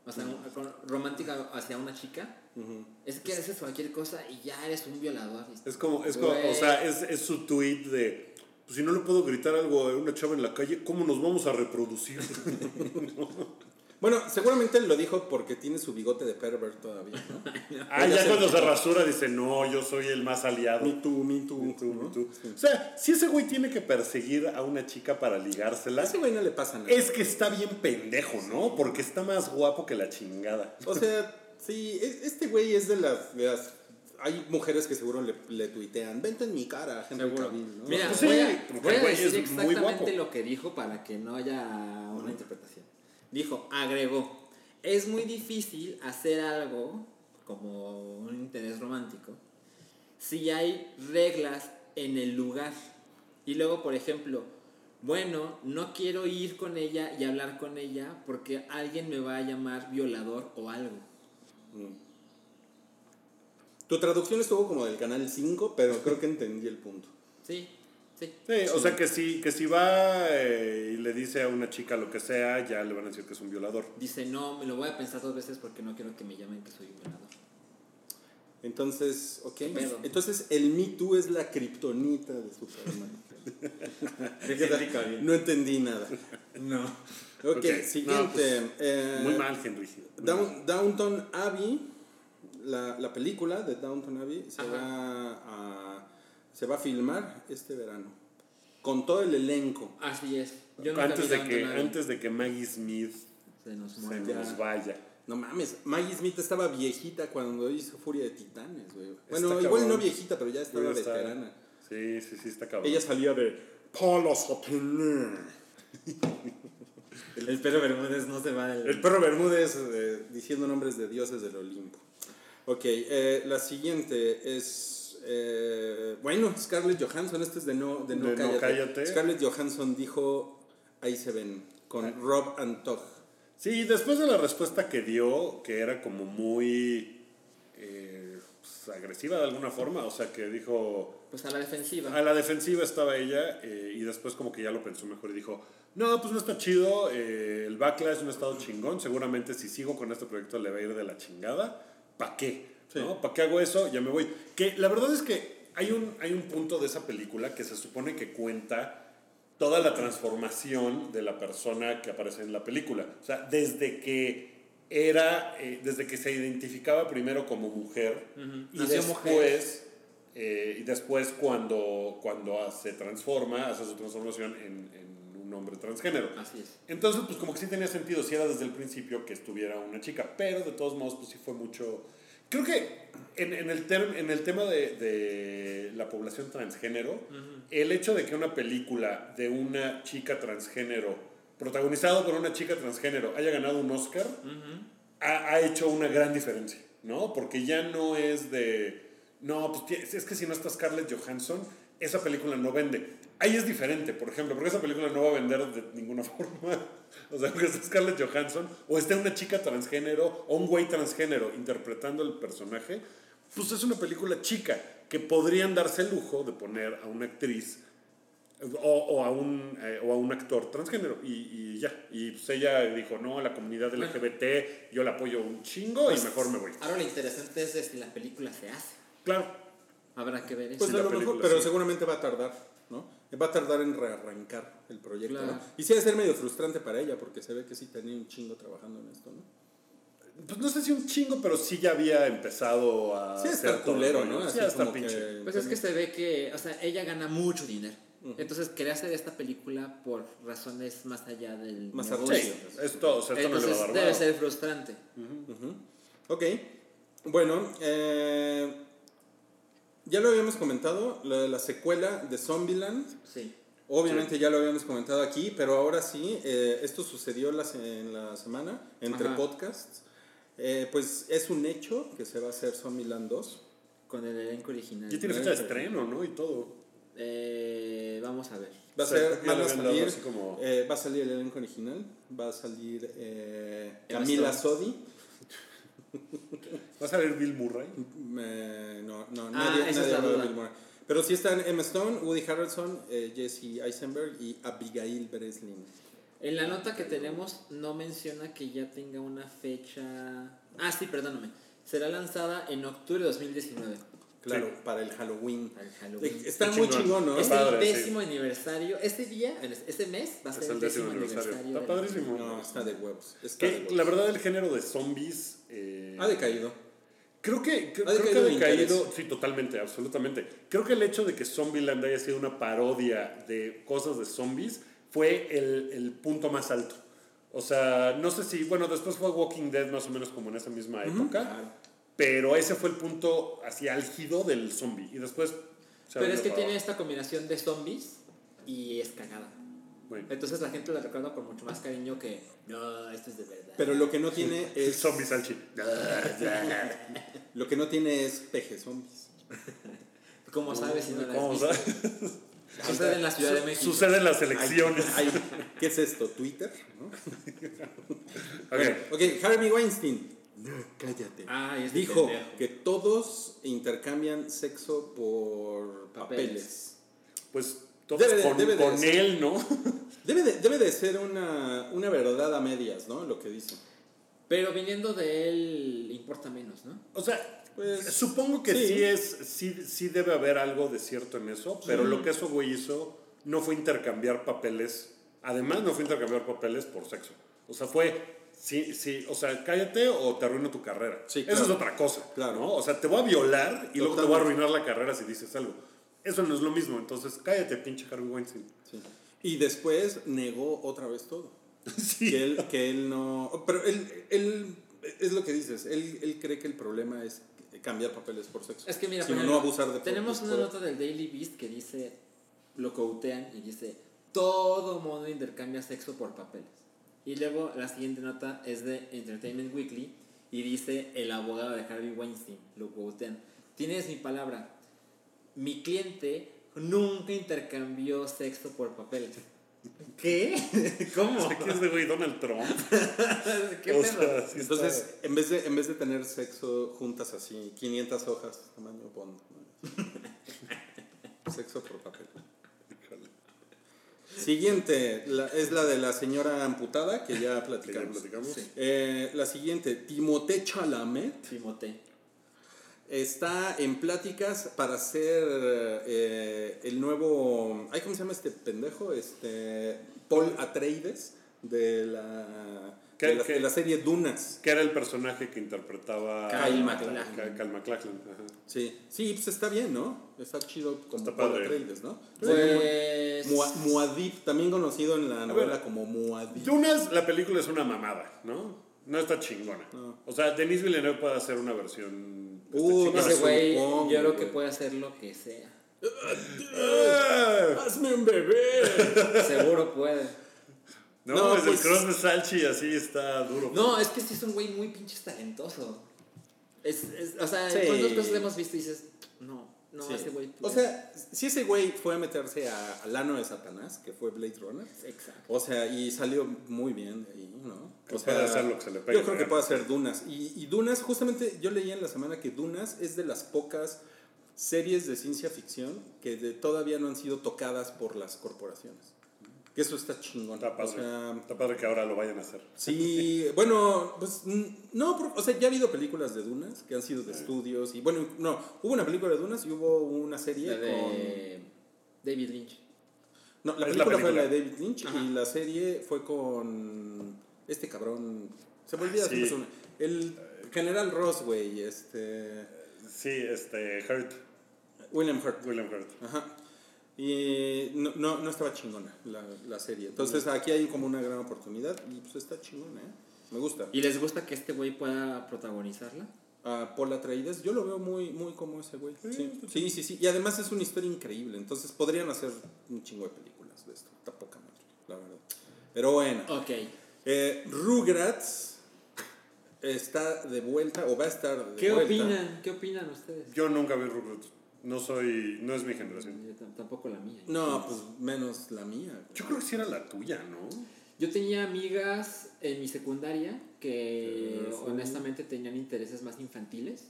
O sea, romántica hacia una chica, es que haces cualquier cosa y ya eres un violador. Es como, es como, o sea, es, es su tweet de, pues si no le puedo gritar algo a una chava en la calle, ¿cómo nos vamos a reproducir? Bueno, seguramente lo dijo porque tiene su bigote de pervert todavía, ¿no? ah, Ya ya cuando se rasura dice, no, yo soy el más aliado. me too, me too. Me too, me ¿no? too. O sea, si ese güey tiene que perseguir a una chica para A ligársela, ese güey no le pasa nada. es que está bien pendejo, ¿no? Porque está más guapo que la chingada. O sea, sí, e- este güey es de las, de las- Hay mujeres que seguro le, le tuitean, vente en mi cara, Henry Seguro. Cavill, ¿no? Mira, Pues sí, voy a, voy a decir exactamente lo que dijo para que no haya una interpretación. Dijo, agregó, es muy difícil hacer algo como un interés romántico si hay reglas en el lugar. Y luego, por ejemplo, bueno, no quiero ir con ella y hablar con ella porque alguien me va a llamar violador o algo. Tu traducción estuvo como del canal 5, pero creo que entendí el punto. Sí, sí. Sí, o sea que si, que si va eh, y le dice a una chica lo que sea, ya le van a decir que es un violador. Dice, no, me lo voy a pensar dos veces porque no quiero que me llamen que soy un violador. Entonces, ok. Entonces, el Me Too es la kriptonita de Superman. no entendí nada. No. Ok, Ok, siguiente. no, pues, eh, Muy mal, Henry. Muy Down- mal. Downton Abbey, la, la película de Downton Abbey, se Ajá. va, a, se va a filmar este verano. Con todo el elenco. Así es. Yo nunca Antes vi de, que, antes de que Maggie Smith se nos se nos vaya. No mames, Maggie Smith estaba viejita cuando hizo Furia de Titanes, güey. Bueno, Está igual cabrón. no viejita, pero ya estaba está- veterana. Sí, sí, sí, está cabrón. Ella salía de Palos Atene. El perro Bermúdez no se va del... El perro Bermúdez eh, diciendo nombres de dioses del Olimpo. Ok, eh, la siguiente es. eh, bueno, Scarlett Johansson, este es de No, de no, De No cállate. Scarlett Johansson dijo: Ahí se ven, con Rob Antog. Sí, después de la respuesta que dio, que era como muy... eh, pues, agresiva de alguna forma, o sea, que dijo, Pues a la defensiva. a la defensiva estaba ella eh, y después como que ya lo pensó mejor y dijo, no, pues no está chido, eh, el backlash no ha estado chingón, seguramente si sigo con este proyecto le va a ir de la chingada, ¿para qué? Sí. ¿No? ¿Para qué hago eso? Ya me voy. Que la verdad es que hay un, hay un punto de esa película que se supone que cuenta toda la transformación de la persona que aparece en la película. O sea, desde que era, eh, desde que se identificaba primero como mujer y Nació después, eh, y después cuando, cuando se transforma, hace su transformación en, en un hombre transgénero. Así es. Entonces, pues como que sí tenía sentido, si era desde el principio que estuviera una chica, pero de todos modos, pues sí fue mucho... Creo que en, en el, term- en el tema de, de la población transgénero, el hecho de que una película de una chica transgénero, protagonizado por una chica transgénero, haya ganado un Oscar, ha, ha hecho una gran diferencia, ¿no? Porque ya no es de, no, pues es que si no está Scarlett Johansson, esa película no vende. Ahí es diferente, por ejemplo, porque esa película no va a vender de ninguna forma. O sea, que esté Scarlett Johansson o esté una chica transgénero o un güey transgénero interpretando el personaje, pues es una película chica que podrían darse el lujo de poner a una actriz o, o a un, eh, o a un actor transgénero y, y ya. Y pues ella dijo, no, la comunidad LGBT yo la apoyo un chingo y mejor me voy. Ahora lo interesante es de si la película se hace. Claro. Habrá que ver eso. Pues a lo mejor, pero sí. seguramente va a tardar, ¿no? Va a tardar en rearrancar el proyecto, Claro. ¿no? Y sí va a ser medio frustrante para ella, porque se ve que sí tenía un chingo trabajando en esto, ¿no? Pues no sé si un chingo, pero sí ya había empezado a. Sí, todo culero, rollo. ¿no? Sí, hasta pinche. que- Pues es que se ve que, o sea, ella gana mucho dinero. Entonces quería hacer esta película por razones más allá del Más negocio. Sí, esto, o sea, esto no le va a Entonces dar debe ser frustrante. Ok. Bueno, eh, ya lo habíamos comentado, lo de la secuela de Zombieland. Sí. Obviamente ya lo habíamos comentado aquí, pero ahora sí, eh, esto sucedió la se- en la semana entre Ajá. podcasts. Eh, pues es un hecho que se va a hacer Zombieland 2. Con el elenco original. Ya tiene fecha de estreno, ¿no? Y todo. Eh, vamos a ver. Va a O sea, ser, van a salir, como- eh, va a salir el elenco original, va a salir eh, Camila. Sodi. ¿Va a salir Bill Murray? Eh, no, no, Ah, nadie, nadie la habla de. Bill Murray. Pero sí están Emma Stone, Woody Harrelson, eh, Jesse Eisenberg y Abigail Breslin. En la nota que tenemos no menciona que ya tenga una fecha... Ah, sí, perdóname. Será lanzada en octubre de 2019. Claro, Sí. para el Halloween. Para el Halloween. Eh, Está Qué muy chingón. chingón, ¿no? Es Padre, el sí. décimo aniversario. Este día, este mes, va a ser Es el, el décimo décimo aniversario. aniversario. Está padrísimo. No, está de huevos. Está de Que huevos. la verdad, el género de zombies. eh, Ha decaído. Creo que, creo, creo que ha decaído, sí, totalmente, absolutamente. Creo que el hecho de que Zombieland haya sido una parodia de cosas de zombies fue el, el punto más alto. O sea, no sé si, bueno, después fue Walking Dead más o menos como en esa misma época, pero ese fue el punto así álgido del zombie. Y después... Pero es que para tiene esta combinación de zombies y es cagada. Bueno, Entonces la gente la recuerda con mucho más cariño que no, esto es de verdad. Pero lo que no tiene es. zombie salchi. Lo que no tiene es peje zombies. ¿Cómo sabes si no la ¿Cómo has visto? sabes? Sucede en la Ciudad de México. Sucede en las elecciones. ay, ¿Qué es esto? ¿Twitter? ¿No? Ok. Ok, Harvey Weinstein. No, cállate. Ay, este Dijo pendejo. que todos intercambian sexo por papeles. Papeles. Pues Debe de- con, debe de con ser. él, ¿no? Debe de, debe de ser una, una verdad a medias, ¿no? Lo que dice. Pero viniendo de él, importa menos, ¿no? O sea, Pues, supongo que sí. sí. es, sí, sí debe haber algo de cierto en eso, pero lo que eso güey hizo no fue intercambiar papeles. Además, no fue intercambiar papeles por sexo. O sea, fue, sí, sí, o sea, cállate o te arruino tu carrera. Sí, Eso claro. es otra cosa. Claro. ¿no? O sea, te voy a violar y luego te voy a Totalmente. arruinar la carrera si dices algo. Eso no es lo mismo. Entonces, cállate, pinche Harvey Weinstein. Sí. Y después negó otra vez todo. Sí. Que él, que él no. Pero él, él. Es lo que dices. Él, él cree que el problema es cambiar papeles por sexo. Es que mira, Sino no abusar de Tenemos por- una por- nota del Daily Beast que dice, lo quotean y dice, todo mundo intercambia sexo por papeles. Y luego la siguiente nota es de Entertainment Weekly y dice, el abogado de Harvey Weinstein, lo quotean. Tienes mi palabra, mi cliente nunca intercambió sexo por papeles. ¿Qué? ¿Cómo? ¿Qué es de güey Donald Trump? ¿Qué o pedo? sea, sí está- Entonces, en vez, de, en vez de tener sexo juntas así, 500 hojas, tamaño Bond. ¿no? sexo por papel. Siguiente, la- es la de la señora amputada, que ya que ya platicamos. platicamos. Eh, la siguiente, Timothée Chalamet, Timote. Está en pláticas para ser eh, el nuevo. Ay, ¿Cómo se llama este pendejo? Este. Paul Atreides de la, ¿Qué- de la, qué? de la serie Dunas. Que era el personaje que interpretaba Kyle MacLachlan. Kyle MacLachlan, ajá. Sí, sí, pues está bien, ¿no? Está chido como Está Paul padre. Atreides, ¿no? Pues. Mua- Muad'Dib, también conocido en la novela ver. como Muad'Dib. Dunas, la película es una mamada, ¿no? No está chingona. No. O sea, Denis Villeneuve puede hacer una versión. Este, Uh, chingona. Ese güey, yo creo que puede hacer lo que sea. ¡Ah! ¡Hazme un bebé! Seguro puede. No, No, pues, pues- el cross de Salchi así está duro. No, es que sí es un güey muy pinches talentoso. Es, es, o sea, Sí. ¿cuántas cosas hemos visto y dices, no, no, Sí. ese güey. O sea, si ese güey fue a meterse a- al ano de Satanás, que fue Blade Runner, Exacto. o sea, y salió muy bien de ahí, ¿no? Que O sea, puede hacer lo que se le pegue Yo creo que puede hacer Dunas. Y, y Dunas, justamente, yo leí en la semana que Dunas es de las pocas series de ciencia ficción que de- todavía no han sido tocadas por las corporaciones. Que eso está chingón. Está padre. O sea, Está padre que ahora lo vayan a hacer. Sí, bueno, pues no, o sea, ya ha habido películas de Dunas que han sido de estudios y bueno, no, hubo una película de Dunas y hubo una serie La de David Lynch. con... No, la película, fue la de David Lynch Ajá. y la serie fue con este cabrón, se me olvida su Sí. persona, el general Ross, güey, este, Sí, este, Hurt, William Hurt. William Hurt. Ajá. Y no, no, no estaba chingona la, la serie. Entonces aquí hay como una gran oportunidad y pues está chingona, ¿eh? Me gusta. ¿Y les gusta que este güey pueda protagonizarla? a Paul Atreides, yo lo veo muy, muy como ese güey. Sí, sí, sí, sí. Y además es una historia increíble. Entonces podrían hacer un chingo de películas de esto. Está poca madre, la verdad. Pero bueno. Ok. Eh, Rugrats está de vuelta o va a estar de ¿Qué vuelta. opinan? ¿Qué opinan ustedes? Yo nunca vi Rugrats. No soy, no es mi generación. Yo tampoco la mía. No, pues menos la mía. Yo creo que sí era la tuya, ¿no? Yo tenía amigas en mi secundaria que fue- honestamente tenían intereses más infantiles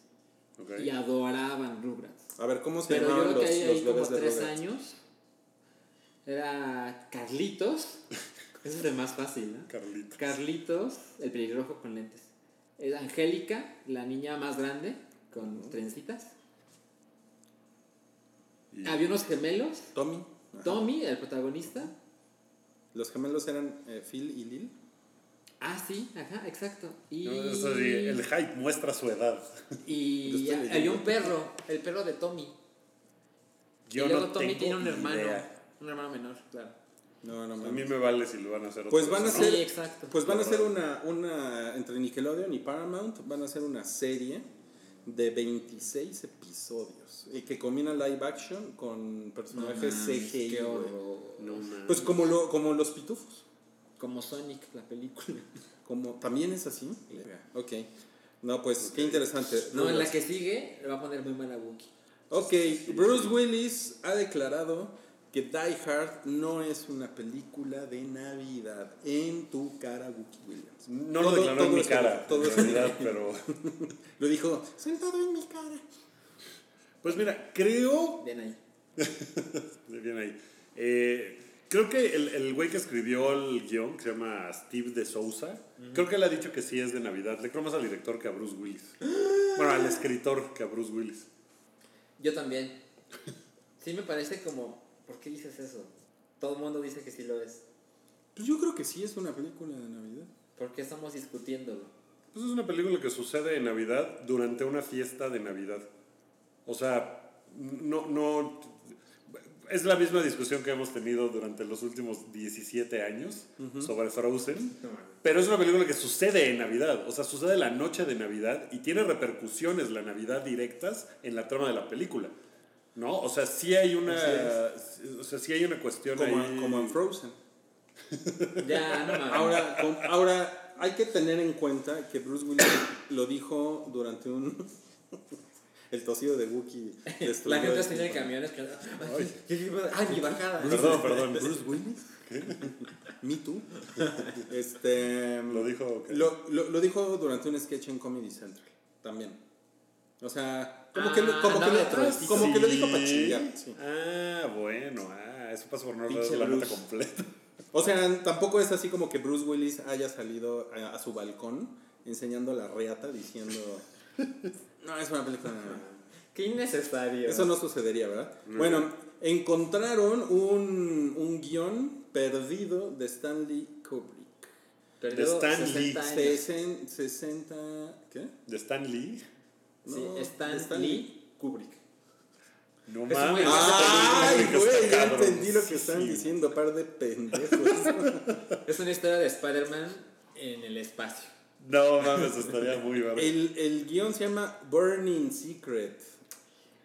Ok. y adoraban Rugrats. A ver, ¿cómo se Pero yo llamaban creo los, que ahí, los ahí como de tres Rugrats? años era Carlitos. Ese es el más fácil, ¿no? Carlito. Carlitos, el pelirrojo con lentes. Es Angélica, la niña más grande, con trencitas. Y- Había unos gemelos. Tommy. Ajá. Tommy, el protagonista. Los gemelos eran eh, Phil y Lil. Ah, sí, ajá, exacto. Y, No, eso sí, el hype muestra su edad. y leyendo. un perro, el perro de Tommy. Yo y luego no Tommy tengo tiene un hermano, idea. un hermano menor, claro. No, no A mí me vale si lo van a hacer Pues van a ser, Sí, exacto. pues van a hacer una, una, entre Nickelodeon y Paramount, van a hacer una serie de 26 episodios y que combina live action con personajes No CGI. No. Pues como, lo, como los pitufos. Como Sonic, la película. Como, ¿También es así? Ok. No, pues qué interesante. No, en la que sigue le va a poner muy mal a Wookiee. Ok, Bruce Willis ha declarado que Die Hard no es una película de Navidad. En tu cara, Wookie Williams. no lo declaró en mi cara, todo en es- realidad, pero... Lo dijo, sentado en mi cara. Pues mira, creo... Bien ahí. Bien ahí. Eh, creo que el, el güey que escribió el guion, que se llama Steve de Souza, creo que él ha dicho que sí es de Navidad. Le creo más al director que a Bruce Willis. Bueno, al escritor que a Bruce Willis. Yo también. Sí me parece como, ¿por qué dices eso? Todo el mundo dice que sí lo es. Pues yo creo que sí es una película de Navidad. ¿Por qué estamos discutiéndolo? Pues es una película que sucede en Navidad durante una fiesta de Navidad. O sea, no, no. Es la misma discusión que hemos tenido durante los últimos 17 años sobre Frozen. Pero es una película que sucede en Navidad. O sea, sucede la noche de Navidad y tiene repercusiones la Navidad directas en la trama de la película. ¿No? O sea, sí hay una. O sea, sí hay una cuestión Como, ahí. como en Frozen. Ya, no mames. Ahora, ahora, hay que tener en cuenta que Bruce Willis lo dijo durante un... el tosido de Wookiee. La gente está en el camión es que. Ay, ¿qué- qué- ay, mi bajada. Perdón, perdón. Bruce Willis. Me Too. Este. Lo dijo. ¿qué? Lo, lo, lo dijo durante un sketch en Comedy Central. También. O sea, como que, lo- Ah, como que, andaba lo, como que lo dijo para chingar. sí. Ah, bueno. Ah, eso pasa por no leer la nota completa. O sea, tampoco es así como que Bruce Willis haya salido a, a su balcón enseñando la reata diciendo. No, es una película. Qué innecesario. Eso no sucedería, ¿verdad? Bueno, encontraron un, un guion perdido de Stanley Kubrick. Perdió de Stan 60 Lee. años. Sesen- 60. ¿Qué? De Stan Lee. Sí, Stan de Stan Lee. Kubrick. No Es mames. Ay, güey, ya entendí lo que están Sí. diciendo, par de pendejos. Es una historia de Spider-Man en el espacio. No mames, estaría muy verga. el, el guion se llama Burning Secret.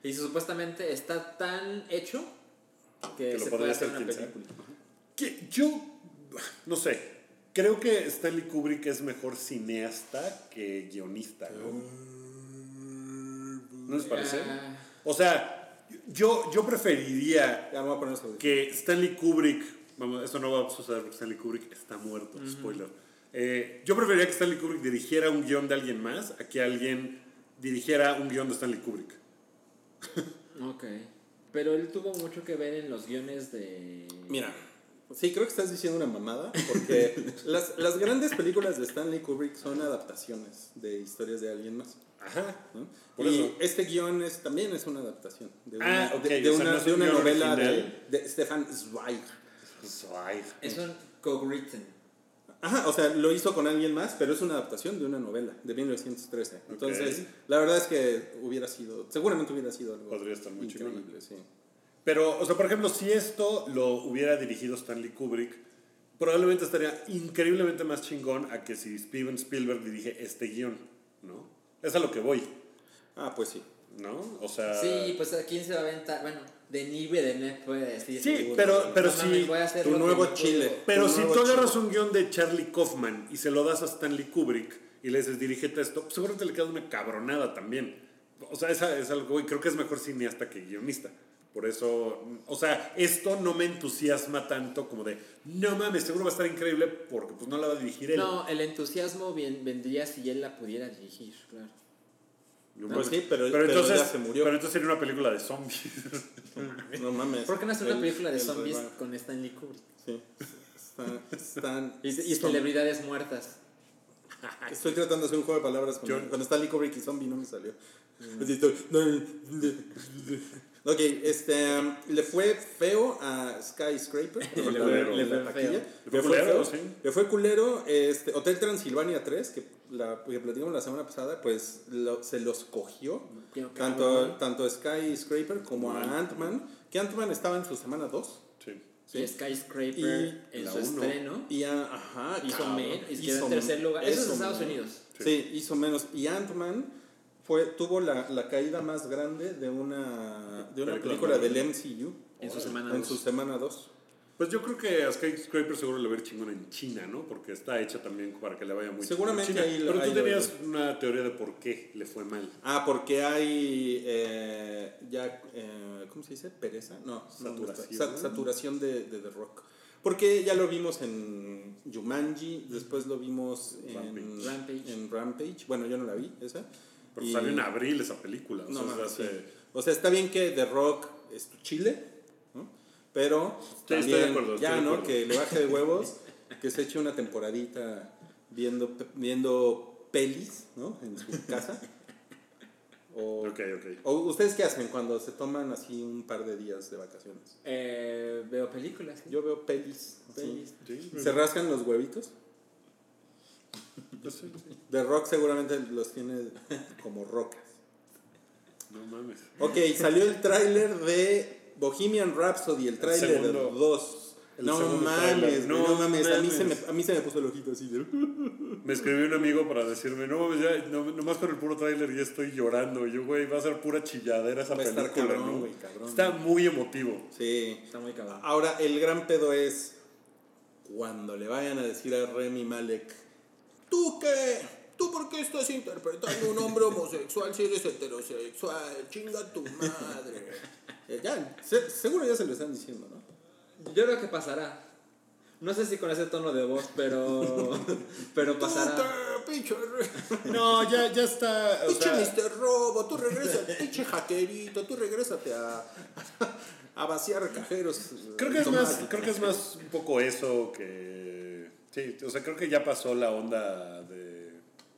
Y supuestamente está tan hecho que, Que lo se podría puede hacer una sea. película. Que yo, no sé, creo que Stanley Kubrick es mejor cineasta que guionista, ¿no? ¿No les parece? Ah, O sea, yo, yo preferiría Ya me voy a poner eso. que Stanley Kubrick, vamos, eso no va a suceder porque Stanley Kubrick está muerto, spoiler. Eh, yo preferiría que Stanley Kubrick dirigiera un guion de alguien más a que alguien dirigiera un guion de Stanley Kubrick. ok. Pero él tuvo mucho que ver en los guiones de. Mira, sí, creo que estás diciendo una mamada, porque las, las grandes películas de Stanley Kubrick son adaptaciones de historias de alguien más. Ajá. ¿no? Por y eso. este guion es, también es una adaptación de Ah, una, ok, de, de sea, una, no de un una novela de, de Stefan Zweig. Ay, Es un co-written. Ajá, o sea, lo hizo con alguien más, pero es una adaptación de una novela de 1913. Entonces, Ok. la verdad es que hubiera sido, seguramente hubiera sido algo Podría estar muy increíble, sí. Pero, o sea, por ejemplo, si esto lo hubiera dirigido Stanley Kubrick, probablemente estaría increíblemente más chingón a que si Steven Spielberg dirige este guion, ¿no? Es a lo que voy, Ah, pues sí. ¿no? O sea... Sí, pues a quién se va a aventar. Bueno, Denis Villeneuve puede decir. Sí, seguro, pero- pero no mames, sí, voy a hacer tu nuevo puedo. Chile. Pero si tú agarras un guion de Charlie Kaufman y se lo das a Stanley Kubrick y le dices, dirígete esto, pues seguramente le queda una cabronada también. O sea, esa es algo, y creo que es mejor cineasta que guionista. Por eso, o sea, esto no me entusiasma tanto como de, no mames, seguro va a estar increíble porque pues no la va a dirigir él. No, el entusiasmo bien, vendría si él la pudiera dirigir, claro. No, Pues sí, pero- pero entonces, ya se murió. Pero entonces sería una película de zombies. No mames. ¿Por qué no hacer una El- película de el zombies rebaño. con Stanley Kubrick? Sí. Están, están- Y, celebridades muertas. Estoy tratando de hacer un juego de palabras con, Yo- con Stanley Kubrick y zombie, no me salió. Así estoy- Ok, este, um, le fue feo a Skyscraper. en Le la- fue- le la fue taquilla. feo. Le fue culero, sí. Le fue culero. Este, Hotel Transilvania 3, que, la, que platicamos la semana pasada, pues lo- se los cogió. Qué Tanto, cabrón. tanto Skyscraper como a Mal. Ant-Man. Que Ant-Man estaba en su semana 2. Sí. Y Skyscraper Y en su uno. estreno Y a- ajá, hizo menos y quedó hizo en tercer lugar. Eso es Estados. Unidos. Sí. hizo menos. Y Ant-Man fue, tuvo la, la caída más grande de una, de una Película del. MCU. En su semana En dos. su semana 2. Pues yo creo que a Skyscraper seguro le va a ir chingón en China, ¿no? Porque está hecha también para que le vaya muy Seguramente chingón en ahí China. lo- Pero ahí tú tenías una teoría de por qué le fue mal. Ah, porque hay eh, ya, eh, ¿cómo se dice? ¿Pereza? No, no, no. Saturación. Sa- saturación de, de The Rock. Porque ya lo vimos en Jumanji, después lo vimos en Rampage. Rampage. en Rampage. Bueno, yo no la vi, esa. Pero Y- salió en abril esa película. O No, sea, mames, hace- sí. O sea, está bien que The Rock es tu chile, ¿no? Pero estoy también de acuerdo, ya, ¿no? Que le baje de huevos, que se eche una temporadita viendo, viendo pelis, ¿no? En su casa. O, Ok, ok. o ustedes qué hacen cuando se toman así un par de días de vacaciones? Eh, veo películas. Yo veo pelis. Pelis. Sí, ¿Se rascan los huevitos? Sí. The Rock seguramente los tiene como rocas. No mames. Ok, salió el tráiler de Bohemian Rhapsody, el tráiler de segundo- 2. el No mames, no, mames, A, mí se me, a mí se me puso el ojito así de... Me escribió un amigo para decirme, no mames, ya, no, nomás con el puro tráiler ya estoy llorando. Y yo, güey, va a ser pura chilladera esa Va a estar película, cabrón, ¿no? cabrón. Está muy emotivo. Sí. Está muy cabrón. Ahora, el gran pedo es cuando le vayan a decir a Remy Malek, ¿tú qué? ¿Tú por qué estás interpretando a un hombre homosexual si eres heterosexual? Chinga tu madre. Eh, ya, se- seguro ya se lo están diciendo, ¿no? Yo creo que pasará. No sé si con ese tono de voz, pero. pero pasará. Tú te, pinche, re- No, ya, ya está. O pinche sea, Mr. Robo, tú regresate, pinche hackerito, tú regrésate a, a vaciar cajeros. creo que es más, creo que es más un poco eso que. Sí, o sea, creo que ya pasó la onda de.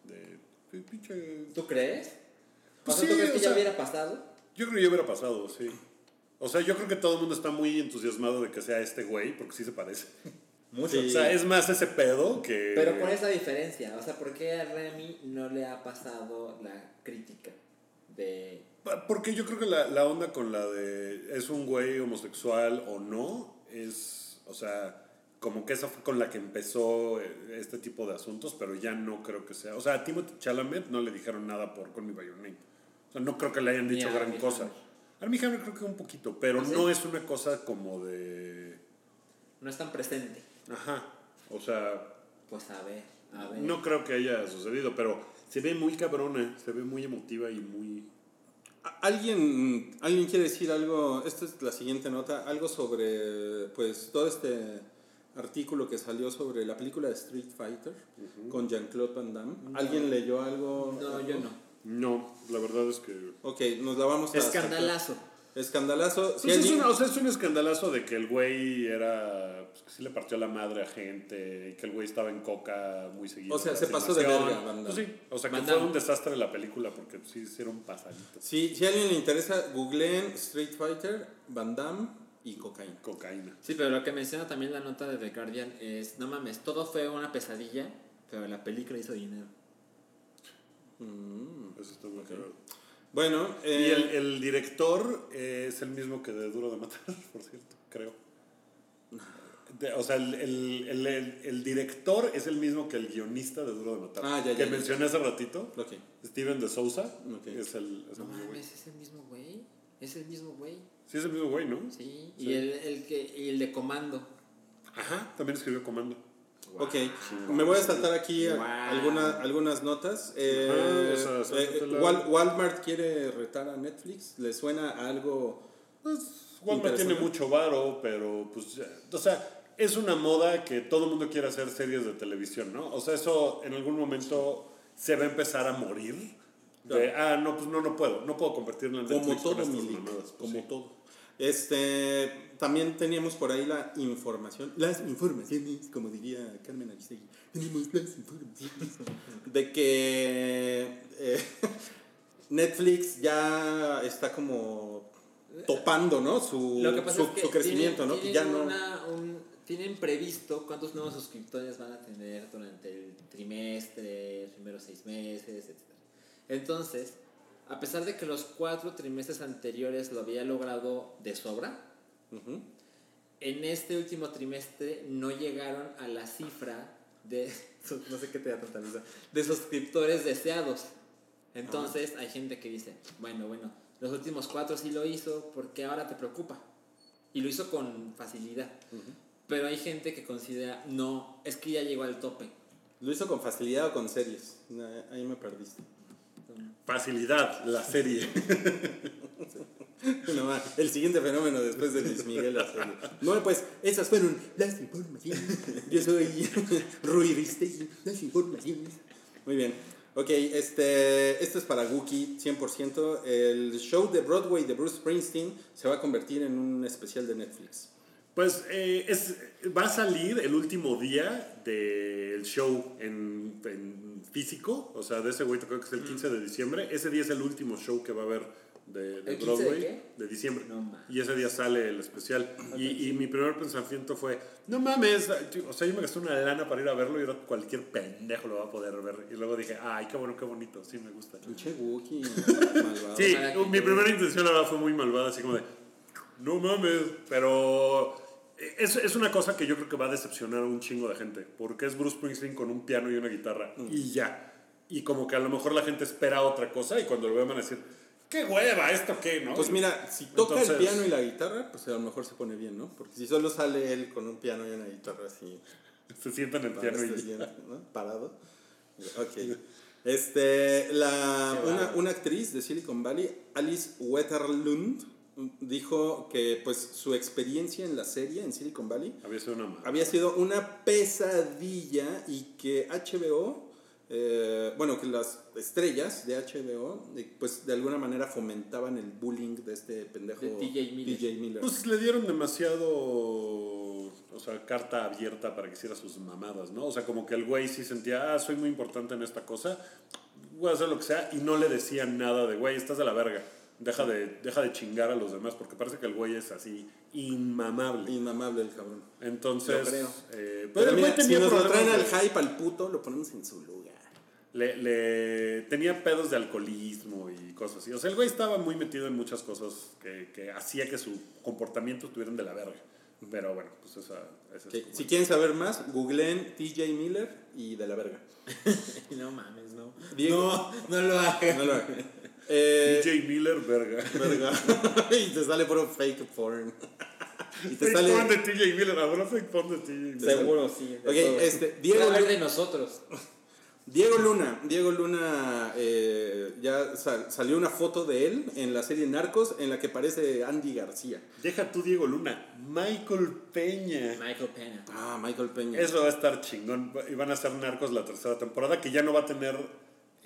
de, pinche. ¿Tú crees? O sea, Sí, ¿tú crees o que sea- ya hubiera pasado? Yo creo que ya hubiera pasado, sí. O sea, yo creo que todo el mundo está muy entusiasmado de que sea este güey, porque sí se parece. Mucho. O sea, es más ese pedo que. Pero con esa diferencia, o sea, ¿por qué a Remy no le ha pasado la crítica de... Porque yo creo que la, la onda con la de es un güey homosexual o no es, o sea, como que esa fue con la que empezó eh, este tipo de asuntos, pero ya no creo que sea. O sea, a Timothy Chalamet no le dijeron nada por Call Me By Your Name. O sea, no creo que le hayan dicho gran Armie cosa. Armie Hammer creo que un poquito, pero ¿Ah, sí? no es una cosa como de... No es tan presente. Ajá, o sea, Pues a ver, a ver. no creo que haya sucedido, pero se ve muy cabrona, se ve muy emotiva y muy... ¿A- ¿Alguien, ¿Alguien quiere decir algo? Esta es la siguiente nota. Algo sobre, pues, todo este artículo que salió sobre la película de Street Fighter con Jean-Claude Van Damme. ¿Alguien leyó algo? No, yo no. No, la verdad es que... Ok, nos la vamos a... Escandalazo. Escandalazo. Si Pues es, alguien- una- o sea, es un escandalazo de que el güey era. Pues que sí le partió la madre a gente. Y que el güey estaba en coca muy seguido. O sea, se la pasó de verga, Van Damme. Pues sí, o sea, que fue un desastre la película porque sí hicieron pasaditos. Si, si a alguien le interesa, googleen Street Fighter, Van Damme y cocaína. Cocaína. Sí, pero lo que menciona también la nota de The Guardian es, no mames, todo fue una pesadilla, pero la película hizo dinero. Eso está muy cagado. Bueno, Y eh, el, el director eh, es el mismo que de Duro de Matar, por cierto, creo. De- o sea, el, el, el, el- el director es el mismo que el guionista de Duro de Matar. Ah, ya, ya, que ya. mencioné hace ratito. Steven de Souza. Ok. Es el, es el No mames, es el mismo güey. Es el mismo güey. Sí, es el mismo güey, ¿no? Sí. Sí. Y el, el que y el de comando. Ajá, también escribió Comando. Ok, me voy a saltar aquí a- Wow. alguna- algunas notas. Eh, esa, eh, Walmart quiere retar a Netflix. ¿Le suena a algo? Pues, Walmart tiene mucho varo, pero pues, ya- o sea, es una moda que todo el mundo quiere hacer series de televisión, ¿no? O sea, eso en algún momento se va a empezar a morir. De, ah, no, pues no, no puedo, no puedo convertirlo en Como Netflix con todo. Pues, como sí. todo. Este, también teníamos por ahí la información, las informaciones, como diría Carmen Aristegui, tenemos las informaciones de que eh, Netflix ya está como topando, ¿no? Su, Lo que pasa su, es que su crecimiento, tienen, ¿no? Tienen ya no... una- un- tienen previsto cuántos nuevos suscriptores van a tener durante el trimestre, los primeros seis meses, etc. Entonces, a pesar de que los cuatro trimestres anteriores lo había logrado de sobra, en este último trimestre no llegaron a la cifra de, no sé qué te da tanta risa, de suscriptores deseados. Entonces hay gente que dice, bueno, bueno, los últimos cuatro sí lo hizo, porque ahora te preocupa? Y lo hizo con facilidad. Pero hay gente que considera, no, es que ya llegó al tope. ¿Lo hizo con facilidad o con series? Eh, Ahí me perdiste. Facilidad, la serie. No, el siguiente fenómeno después de Luis Miguel. la serie. Bueno, pues esas fueron las informaciones. Yo soy Rui Ristegui. Las informaciones. Muy bien. Ok, este, esto es para Wookie 100%. El show de Broadway de Bruce Springsteen se va a convertir en un especial de Netflix. Pues eh, es, va a salir el último día del show en, en físico, o sea, de ese güey, creo que es el 15 de diciembre. Ese día es el último show que va a haber de, de ¿El 15 de Broadway. qué? de diciembre. No y ese día sale el especial. Y, y mi primer pensamiento fue, no mames, o sea, yo me gasté una lana para ir a verlo y ahora cualquier pendejo lo va a poder ver. Y luego dije, ay, qué bueno, qué bonito, sí me gusta. Pinche Wookie. Sí, mi primera intención la verdad fue muy malvada, así como de, no mames, pero es, es una cosa que yo creo que va a decepcionar a un chingo de gente, porque es Bruce Springsteen con un piano y una guitarra y ya. Y como que a lo mejor la gente espera otra cosa y cuando lo vean van a decir, qué hueva, esto qué, ¿no? Pues mira, si toca el piano y la guitarra, pues a lo mejor se pone bien, ¿no? Porque si solo sale él con un piano y una guitarra así, Se sientan en el piano Parado, y ¿no? Parado. Ok. Este, la, una, una actriz de Silicon Valley, Alice Wetterlund, dijo que pues su experiencia en la serie en Silicon Valley Había sido una había sido una pesadilla y que HBO, eh, bueno, que las estrellas de HBO, eh, pues de alguna manera fomentaban el bullying de este pendejo De TJ Miller. TJ Miller. Pues le dieron demasiado, o sea, carta abierta para que hiciera sus mamadas, ¿no? O sea, como que el güey sí sentía, ah, soy muy importante en esta cosa, voy a hacer lo que sea, y no le decían nada de, güey, estás de la verga, deja de, deja de chingar a los demás, porque parece que el güey es así, inmamable. Inmamable el cabrón. Entonces, Lo creo. eh, Pero pero el mira, güey si tenía nos lo traen al hype al puto, lo ponemos en su lugar. le, le- tenía pedos de alcoholismo y cosas así. O sea, el güey estaba muy metido en muchas cosas que, que hacía que su comportamiento estuvieran de la verga. Pero bueno, pues esa, es si quieren saber más, googleen TJ Miller y de la verga. No mames, no. Diego- No, no lo hagas. No lo hagan. Eh, DJ Miller, verga. verga. y te sale puro fake porn. y te Fake sale. porn de TJ Miller, habrá fake porn de TJ Miller. Seguro, sí. Ok, todo. este, Diego, de nosotros. Diego Luna. Diego Luna eh, ya sal- salió una foto de él en la serie Narcos en la que parece Andy García. Deja tú, Diego Luna. Michael Peña. Michael Pena. Ah, Michael Peña. Eso va a estar chingón. Y van a ser narcos la tercera temporada, que ya no va a tener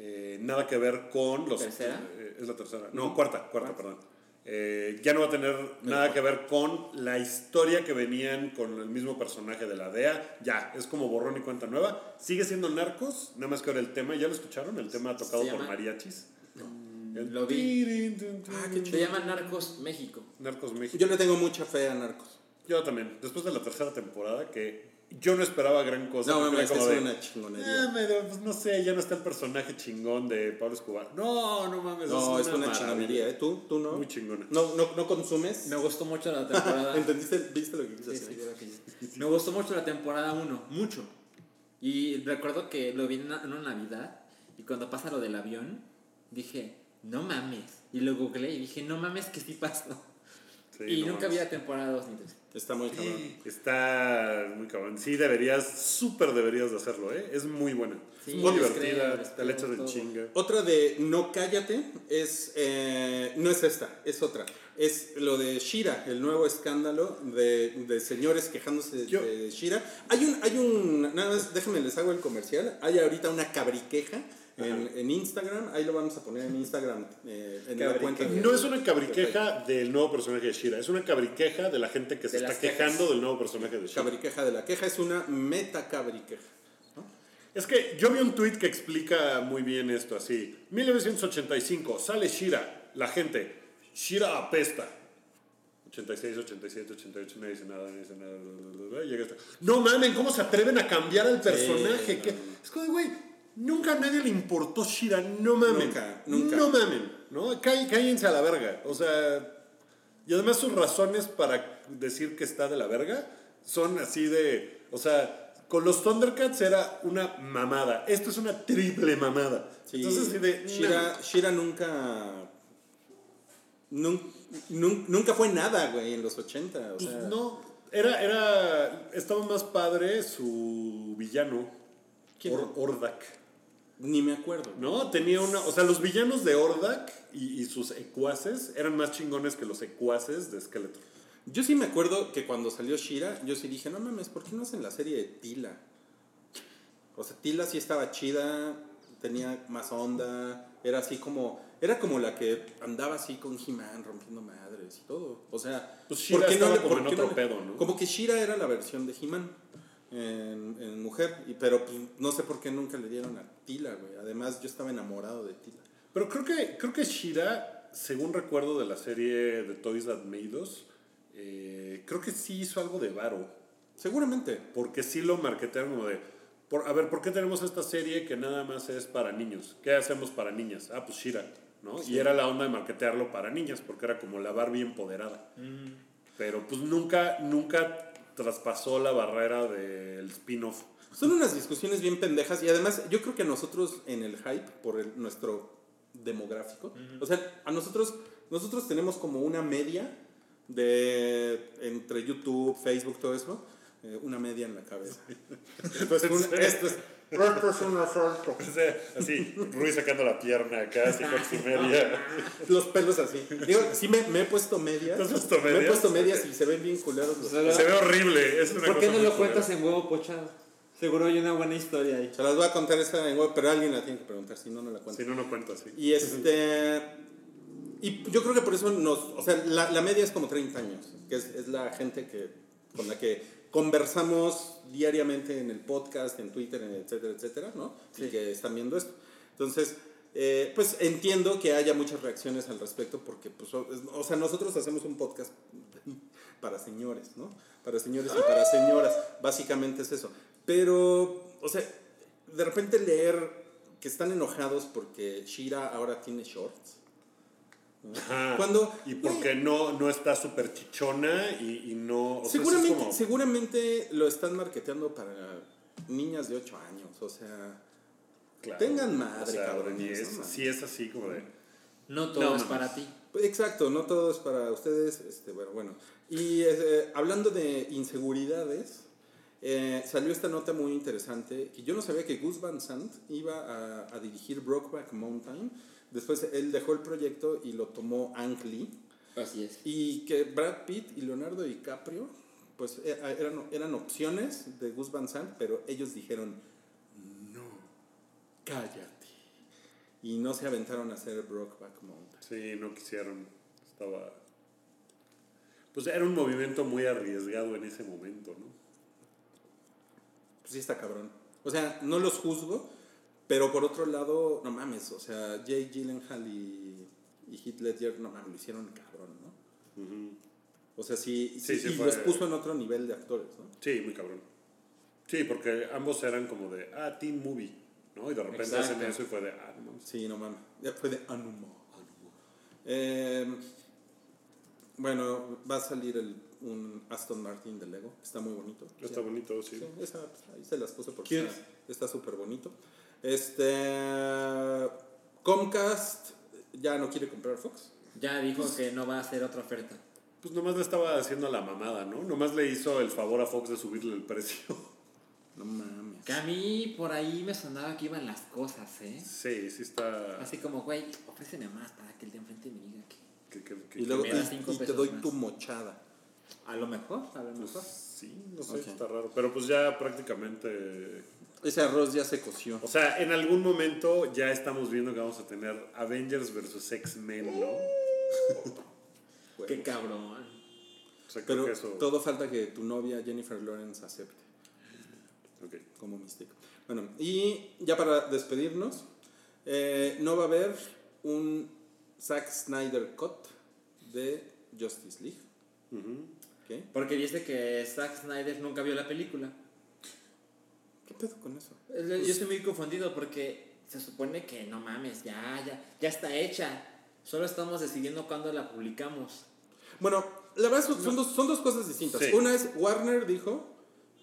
eh, nada que ver con los. ¿Tercera? eh, es la tercera. No, cuarta, cuarta, perdón. Eh, ya no va a tener nada que ver con la historia que venían con el mismo personaje de la DEA. Ya, es como borrón y cuenta nueva. Sigue siendo narcos, nada más que ahora el tema, ¿ya lo escucharon? El tema tocado por mariachis. El lo vi. Ah, qué Se llama Narcos México. Narcos México. Yo le tengo mucha fe a Narcos. Yo también. Después de la tercera temporada, que yo no esperaba gran cosa. No, era es de, una chingonería. "Ah, pero, pues no sé, ya no está el personaje chingón de Pablo Escobar. No, no mames. No, es una maravilla. chingonería, ¿eh? ¿Tú, tú no? Muy chingona. No, no, no consumes. Me gustó mucho la temporada. ¿Entendiste? ¿Viste lo que quise Sí, sí. Me gustó mucho la temporada 1, mucho. Y recuerdo que lo vi en una, en una Navidad y cuando pasa lo del avión, dije, no mames. Y lo googleé y dije, no mames que sí pasó. Sí, y no nunca mames. había temporada 2 ni 3. Está muy cabrón. Está muy cabrón. Sí, deberías, súper deberías de hacerlo, ¿eh? Es muy buena. Sí, muy divertida, creo, te la echas creo en todo. chinga. Otra de No Cállate es. eh, no es esta, es otra. Es lo de Shira, el nuevo escándalo de, de señores quejándose de, Yo- de Shira. Hay un, hay un. Nada más, déjenme les hago el comercial. Hay ahorita una cabriqueja en, en Instagram. Ahí lo vamos a poner en Instagram. eh, en la cuenta. de- No es una cabriqueja del nuevo personaje de Shira, es una cabriqueja de la gente que se De está quejas. quejando del nuevo personaje de Shira. Cabriqueja de la queja es una meta cabriqueja. Es que yo vi un tweet que explica muy bien esto así. 1985, sale Shira, la gente, Shira apesta. 86, 87, 88, nadie dice nada, nadie dice nada. llega hasta- No mamen, ¿cómo se atreven a cambiar al personaje? no, ¿Qué? no. Es como, güey, nunca a nadie le importó Shira, no mamen. Nunca, nunca. No mamen, ¿no? Cá- Cállense a la verga. O sea, y además sus razones para decir que está de la verga son así de, o sea, con los Thundercats era una mamada. Esto es una triple mamada. Sí, Entonces, así de, Shira, Shira nunca. nun- nun- nunca fue nada, güey, en los 80. O pues, sea, no, era, era, estaba más padre su villano. Or- Ordak. Ni me acuerdo. ¿No? Tenía una. O sea, los villanos de Ordak y, y sus ecuaces eran más chingones que los ecuaces de Skeletor. Yo sí me acuerdo que cuando salió Shira, yo sí dije, no mames, ¿por qué no hacen la serie de Tila? O sea, Tila sí estaba chida, tenía más onda, era así como, era como la que andaba así con He-Man rompiendo madres y todo. O sea, Pues She-Ra estaba como en otro pedo, ¿no? Como que Shira era la versión de He-Man en, en mujer, y, pero pues, no sé por qué nunca le dieron a Tila, güey. Además, yo estaba enamorado de Tila. Pero creo que, creo que Shira, según recuerdo de la serie de Toys That Made Us, eh, creo que sí hizo algo de varo. Seguramente. Porque sí lo marketearon como de. Por, a ver, ¿por qué tenemos esta serie que nada más es para niños? ¿Qué hacemos para niñas? Ah, pues Shira, ¿no? Y era la onda de marketearlo para niñas, porque era como la Barbie empoderada. Pero pues nunca, nunca traspasó la barrera del spin-off. Son unas discusiones bien pendejas y además yo creo que a nosotros en el hype por el- nuestro demográfico, o sea, a nosotros nosotros tenemos como una media de entre YouTube, Facebook, todo eso, eh, una media en la cabeza. Esto es, un, esto es, esto es un asalto. O sea, así, Ruiz sacando la pierna acá, así con su media. Los pelos así. Digo, sí me, me he puesto medias. ¿Te has puesto Me he medias? puesto medias y se ven bien culeros los Se ve horrible. Es una ¿Por qué cosa no lo cuentas en huevo pochado? Seguro hay una buena historia ahí. Se las voy a contar esta en web, pero alguien la tiene que preguntar, si no, no la cuento. Si no, no cuento así. Y este. Y yo creo que por eso nos. O sea, la, la media es como 30 años, que es, es la gente que, con la que conversamos diariamente en el podcast, en Twitter, etcétera, etcétera, ¿no? Y que están viendo esto. Entonces, eh, pues entiendo que haya muchas reacciones al respecto, porque, pues, o, es- o sea, nosotros hacemos un podcast para señores, ¿no? Para señores y para señoras. Básicamente es eso. Pero, o sea, de repente leer que están enojados porque Shira ahora tiene shorts. Ajá. Cuando- y porque no, no está súper chichona y, y no. o seguramente, como- seguramente lo están marketeando para niñas de 8 años. O sea, claro. tengan madre, O sea, cabrones, y es, no sí es así como de. No todo No, es para ti. pues, exacto, no todo es para ustedes. Este, bueno, bueno. Y eh, hablando de inseguridades, eh, salió esta nota muy interesante que yo no sabía que Gus Van Sant iba a, a dirigir Brokeback Mountain. Después él dejó el proyecto y lo tomó Ang Lee. Así es. Y que Brad Pitt y Leonardo DiCaprio, pues e- eran, eran opciones de Gus Van Sant, pero ellos dijeron, no, cállate. Y no se aventaron a hacer Brokeback Mountain. Sí, no quisieron. Estaba. Pues era un movimiento muy arriesgado en ese momento, ¿no? Pues sí está cabrón. O sea, no los juzgo, pero por otro lado, no mames, o sea, Jay Gyllenhaal y, y Heath Ledger, no mames, lo hicieron cabrón, ¿no? O sea, sí, Sí, sí, sí y fue- los puso en otro nivel de actores, ¿no? Sí, muy cabrón. Sí, porque ambos eran como de, ah, teen movie, ¿no? Y de repente Exacto. hacen eso y fue de, ah, no mames. Sí, no mames. Ya fue de Anuma. Eh, bueno, va a salir el, un Aston Martin de Lego. Está muy bonito. Está Sí. bonito, sí. Sí, esa, ahí se las puse porque Cute. está- súper bonito. Este. Comcast ya no quiere comprar Fox. Ya dijo que no va a hacer otra oferta. Pues nomás le estaba haciendo la mamada, ¿no? Nomás le hizo el favor a Fox de subirle el precio. No mames. Que a mí por ahí me sonaba que iban las cosas, ¿eh? Sí, sí está... Así como, güey, ofréceme más para que el de enfrente me diga que. que- que- que- Y luego me da y- te doy más. tu mochada. A lo mejor, a lo pues, mejor. sí, no sé, Ok. está raro. Pero pues ya prácticamente... Ese arroz ya se coció. O sea, en algún momento ya estamos viendo que vamos a tener Avengers versus X-Men, ¿no? Qué cabrón. O sea, creo Pero que eso... todo falta que tu novia Jennifer Lawrence acepte. Ok. como místico. Bueno, y ya para despedirnos, eh, no va a haber un Zack Snyder Cut de Justice League. ¿Qué? Porque dice que Zack Snyder nunca vio la película. ¿Qué pedo con eso? Es- Yo estoy muy confundido porque se supone que no mames, ya, ya, ya está hecha. Solo estamos decidiendo cuándo la publicamos. Bueno, la verdad son, son dos, son dos cosas distintas. Sí. Una es Warner dijo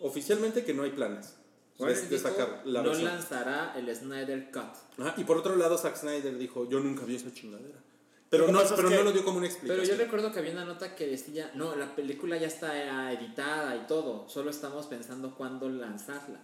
oficialmente que no hay planes de, Warner de dijo, sacar la no versión. lanzará el Snyder Cut. Ajá, y por otro lado, Zack Snyder dijo, yo nunca vi esa chingadera. Pero, no, pero que- no lo dio como una Pero explicación. yo recuerdo que había una nota que decía, no, la película ya está editada y todo, solo estamos pensando cuándo lanzarla.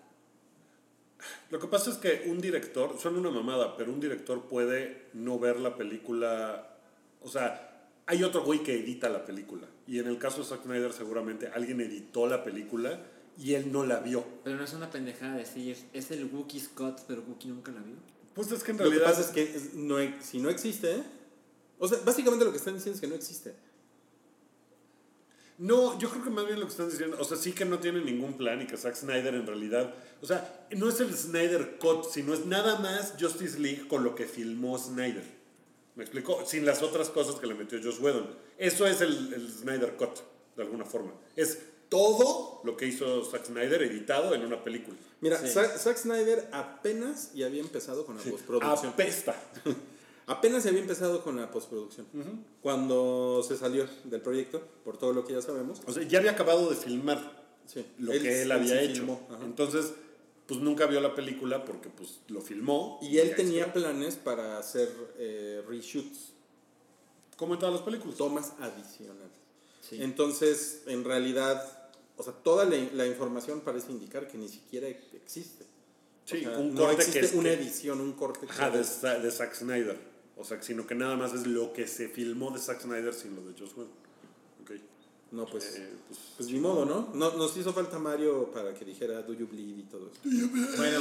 Lo que pasa es que un director, suena una mamada, pero un director puede no ver la película. O sea, hay otro güey que edita la película. Y en el caso de Zack Snyder, seguramente alguien editó la película y él no la vio. Pero no es una pendejada decir, es el Wookiee Scott, pero Wookiee nunca la vio. Pues es que en Lo que realidad. pasa es que es- no, si no existe, o sea, básicamente lo que están diciendo es que no existe. No, yo creo que más bien lo que están diciendo, o sea, sí que no tiene ningún plan y que Zack Snyder en realidad, o sea, no es el Snyder Cut, sino es nada más Justice League con lo que filmó Snyder. ¿Me explicó? Sin las otras cosas que le metió Joss Whedon. Eso es el, el Snyder Cut, de alguna forma. Es todo lo que hizo Zack Snyder editado en una película. Mira, Sí. Zack, Zack Snyder apenas y había empezado con la postproducción. Apesta. Apenas se había empezado con la postproducción. Cuando se salió del proyecto, por todo lo que ya sabemos. O sea, ya había acabado de filmar Sí, lo que él había hecho. Entonces, pues nunca vio la película porque pues lo filmó. Y él tenía planes para hacer eh, reshoots, Como en todas las películas. tomas adicionales. Sí. Entonces, en realidad, o sea, toda la, la información parece indicar que ni siquiera existe. Sí, O sea, un no corte existe que es una que- edición, un corte. Ajá, de, de Zack Snyder. O sea, sino que nada más es lo que se filmó de Zack Snyder sin lo de Joss Whedon. Ok. No, pues, Eh, pues, pues ni modo, ¿no? ¿no? Nos hizo falta Mario para que dijera Do You Bleed y todo eso. Bueno,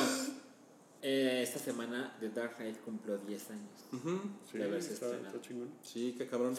eh, esta semana The Dark Knight cumplió 10 años. Ujú. sí, de haberse está, estrenado. está chingón. Sí, qué cabrón.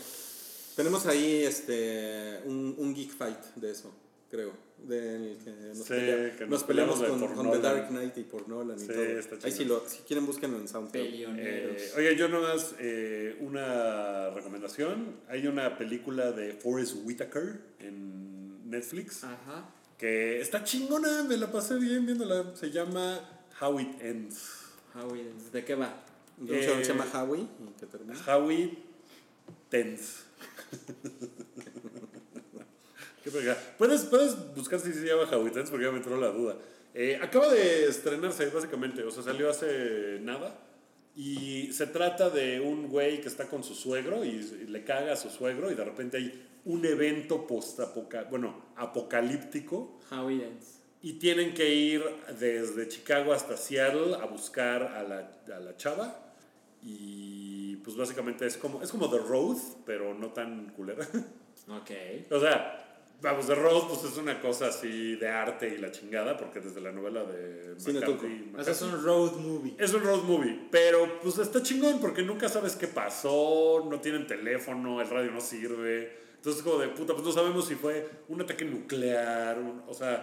Tenemos ahí este un, un geek fight de eso, creo. Del que nos, Sí, pelea- que nos nos peleamos peleamos con, con The. Dark Knight y por Nolan y Sí, todo. está Ahí chingón. lo, si quieren búsquenlo en SoundCloud. Eh, oye, yo nomás eh, una recomendación. Hay una película de Forrest Whitaker en Netflix Ajá. que está chingona, me la pasé bien viéndola. Se llama How It Ends. Howie, ¿de qué va? De un chavo que se Eh, llama Howie y termina. How It Ends. Qué verga. ¿Puedes, puedes buscar si se llama How It Ends porque ya me entró la duda. Eh, acaba de estrenarse, básicamente. O sea, salió hace nada. Y se trata de un güey que está con su suegro y, y le caga a su suegro y de repente hay un evento post bueno, apocalíptico Howie Ends. y tienen que ir desde Chicago hasta Seattle a buscar a la, a la chava y pues básicamente es como, es como The Road, pero no tan culera. Ok. o sea, vamos, The Road pues es una cosa así de arte y la chingada porque desde la novela de Cine McCarthy- sea, es McCarthy- un road movie. es un road movie, pero pues está chingón porque nunca sabes qué pasó, no tienen teléfono, el radio no sirve. Entonces como de puta, pues no sabemos si fue un ataque nuclear, un- o sea,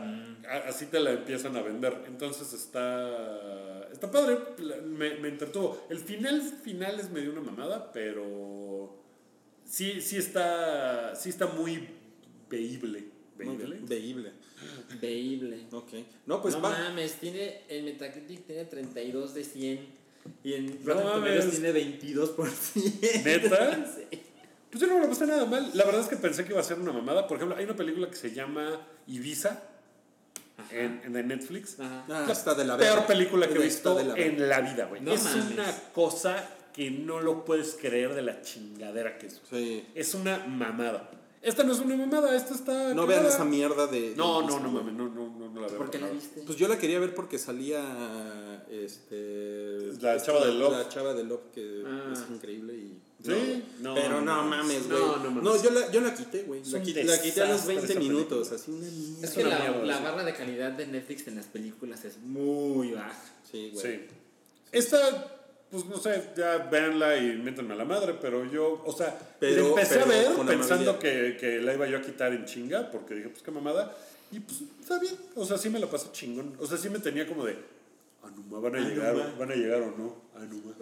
a- así te la empiezan a vender. Entonces está está padre, me, me entretuvo. El final final es medio una mamada, pero sí sí está sí está muy veíble, veíble. Veíble. Veíble. Ok. No, pues no va. mames, tiene, en Metacritic tiene 32 de 100 y en No Rotten Tomatoes mames. tiene 22%. ¿Neta? Sí. Pues yo no me lo pasé nada mal. La verdad es que pensé que iba a ser una mamada. Por ejemplo, hay una película que se llama Ibiza en, en de Netflix. Ajá. Ah, La está de la peor verga. película que he Está visto de la verga. en la vida, güey. No es mames. una cosa que no lo puedes creer de la chingadera que es. Sí. Es una mamada. Esta no es una mamada, esta está. No vean esa mierda de. No, de- no, no mames, no, no, no, no la veo. ¿Por qué la viste? Pues yo la quería ver porque salía este La esta- chava de Love. La chava de Love que Ah. es increíble y Sí, no, pero no, no mames, no, güey. no No, mames. yo la yo la quité, güey. La, la quité a los desastre 20 esa minutos, así una mierda. Es que la, mierda, la barra de calidad de Netflix en las películas es muy baja. Sí, güey. Sí. Esta, pues no sé, ya véanla y métanme a la madre, pero yo, o sea, Pero- empecé pero a ver pensando que, que la iba yo a quitar en chinga, porque dije, pues qué mamada, y pues está bien, o sea, sí me la pasé chingón, o sea, sí me tenía como de, Anuma, van a llegar, o- van a llegar o no, Anuma.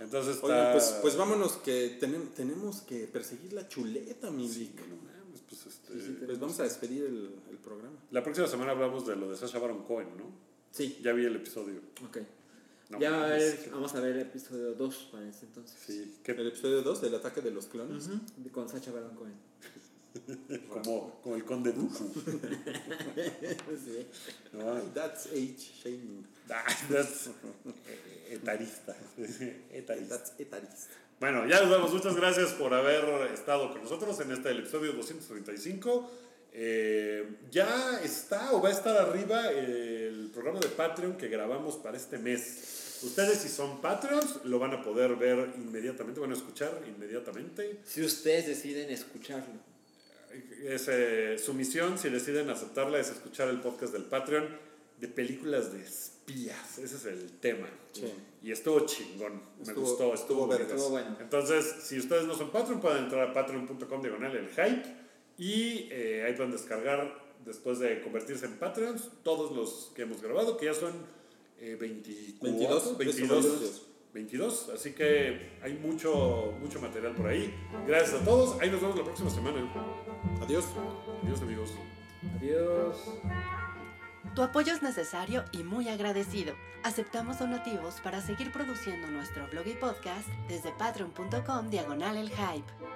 Entonces está... Oye, pues, pues vámonos que tenem- tenemos que perseguir la chuleta, mi Sí, no mames, pues este... Pues vamos a despedir el, el programa. La próxima semana hablamos de lo de Sasha Baron Cohen, ¿no? Sí, Ya vi el episodio. ok. No ya va a ver- vamos a ver el episodio 2 para ese entonces. Sí, El episodio 2 del ataque de los clones. Con Sacha Baron Cohen. como, como el conde Dooku. Sí. that's age shaming. Ah, that's etarista. Etarista. That's etarista. Bueno, ya nos vamos. Muchas gracias por haber estado con nosotros en este el episodio 235. Eh, ya está o va a estar arriba el programa de Patreon que grabamos para este mes. Ustedes si son Patreons lo van a poder ver inmediatamente, van a escuchar inmediatamente. Si ustedes deciden escucharlo. Es, eh, su misión, si deciden aceptarla, es escuchar el podcast del Patreon de películas de espías. Ese es el tema. Sí. Y estuvo chingón. Me Estuvo- gustó, estuvo. Estuvo bueno. Entonces, si ustedes no son Patreon, pueden entrar a patreon.com diagonal el hype y eh, ahí pueden descargar, después de convertirse en Patreons, todos los que hemos grabado, que ya son eh, 24, 22, 22, 22. 22. Así que hay mucho, mucho material por ahí. Gracias a todos. Ahí nos vemos la próxima semana. Adiós. Adiós, amigos. Adiós. Tu apoyo es necesario y muy agradecido. Aceptamos donativos para seguir produciendo nuestro blog y podcast desde patreon.com diagonal el hype.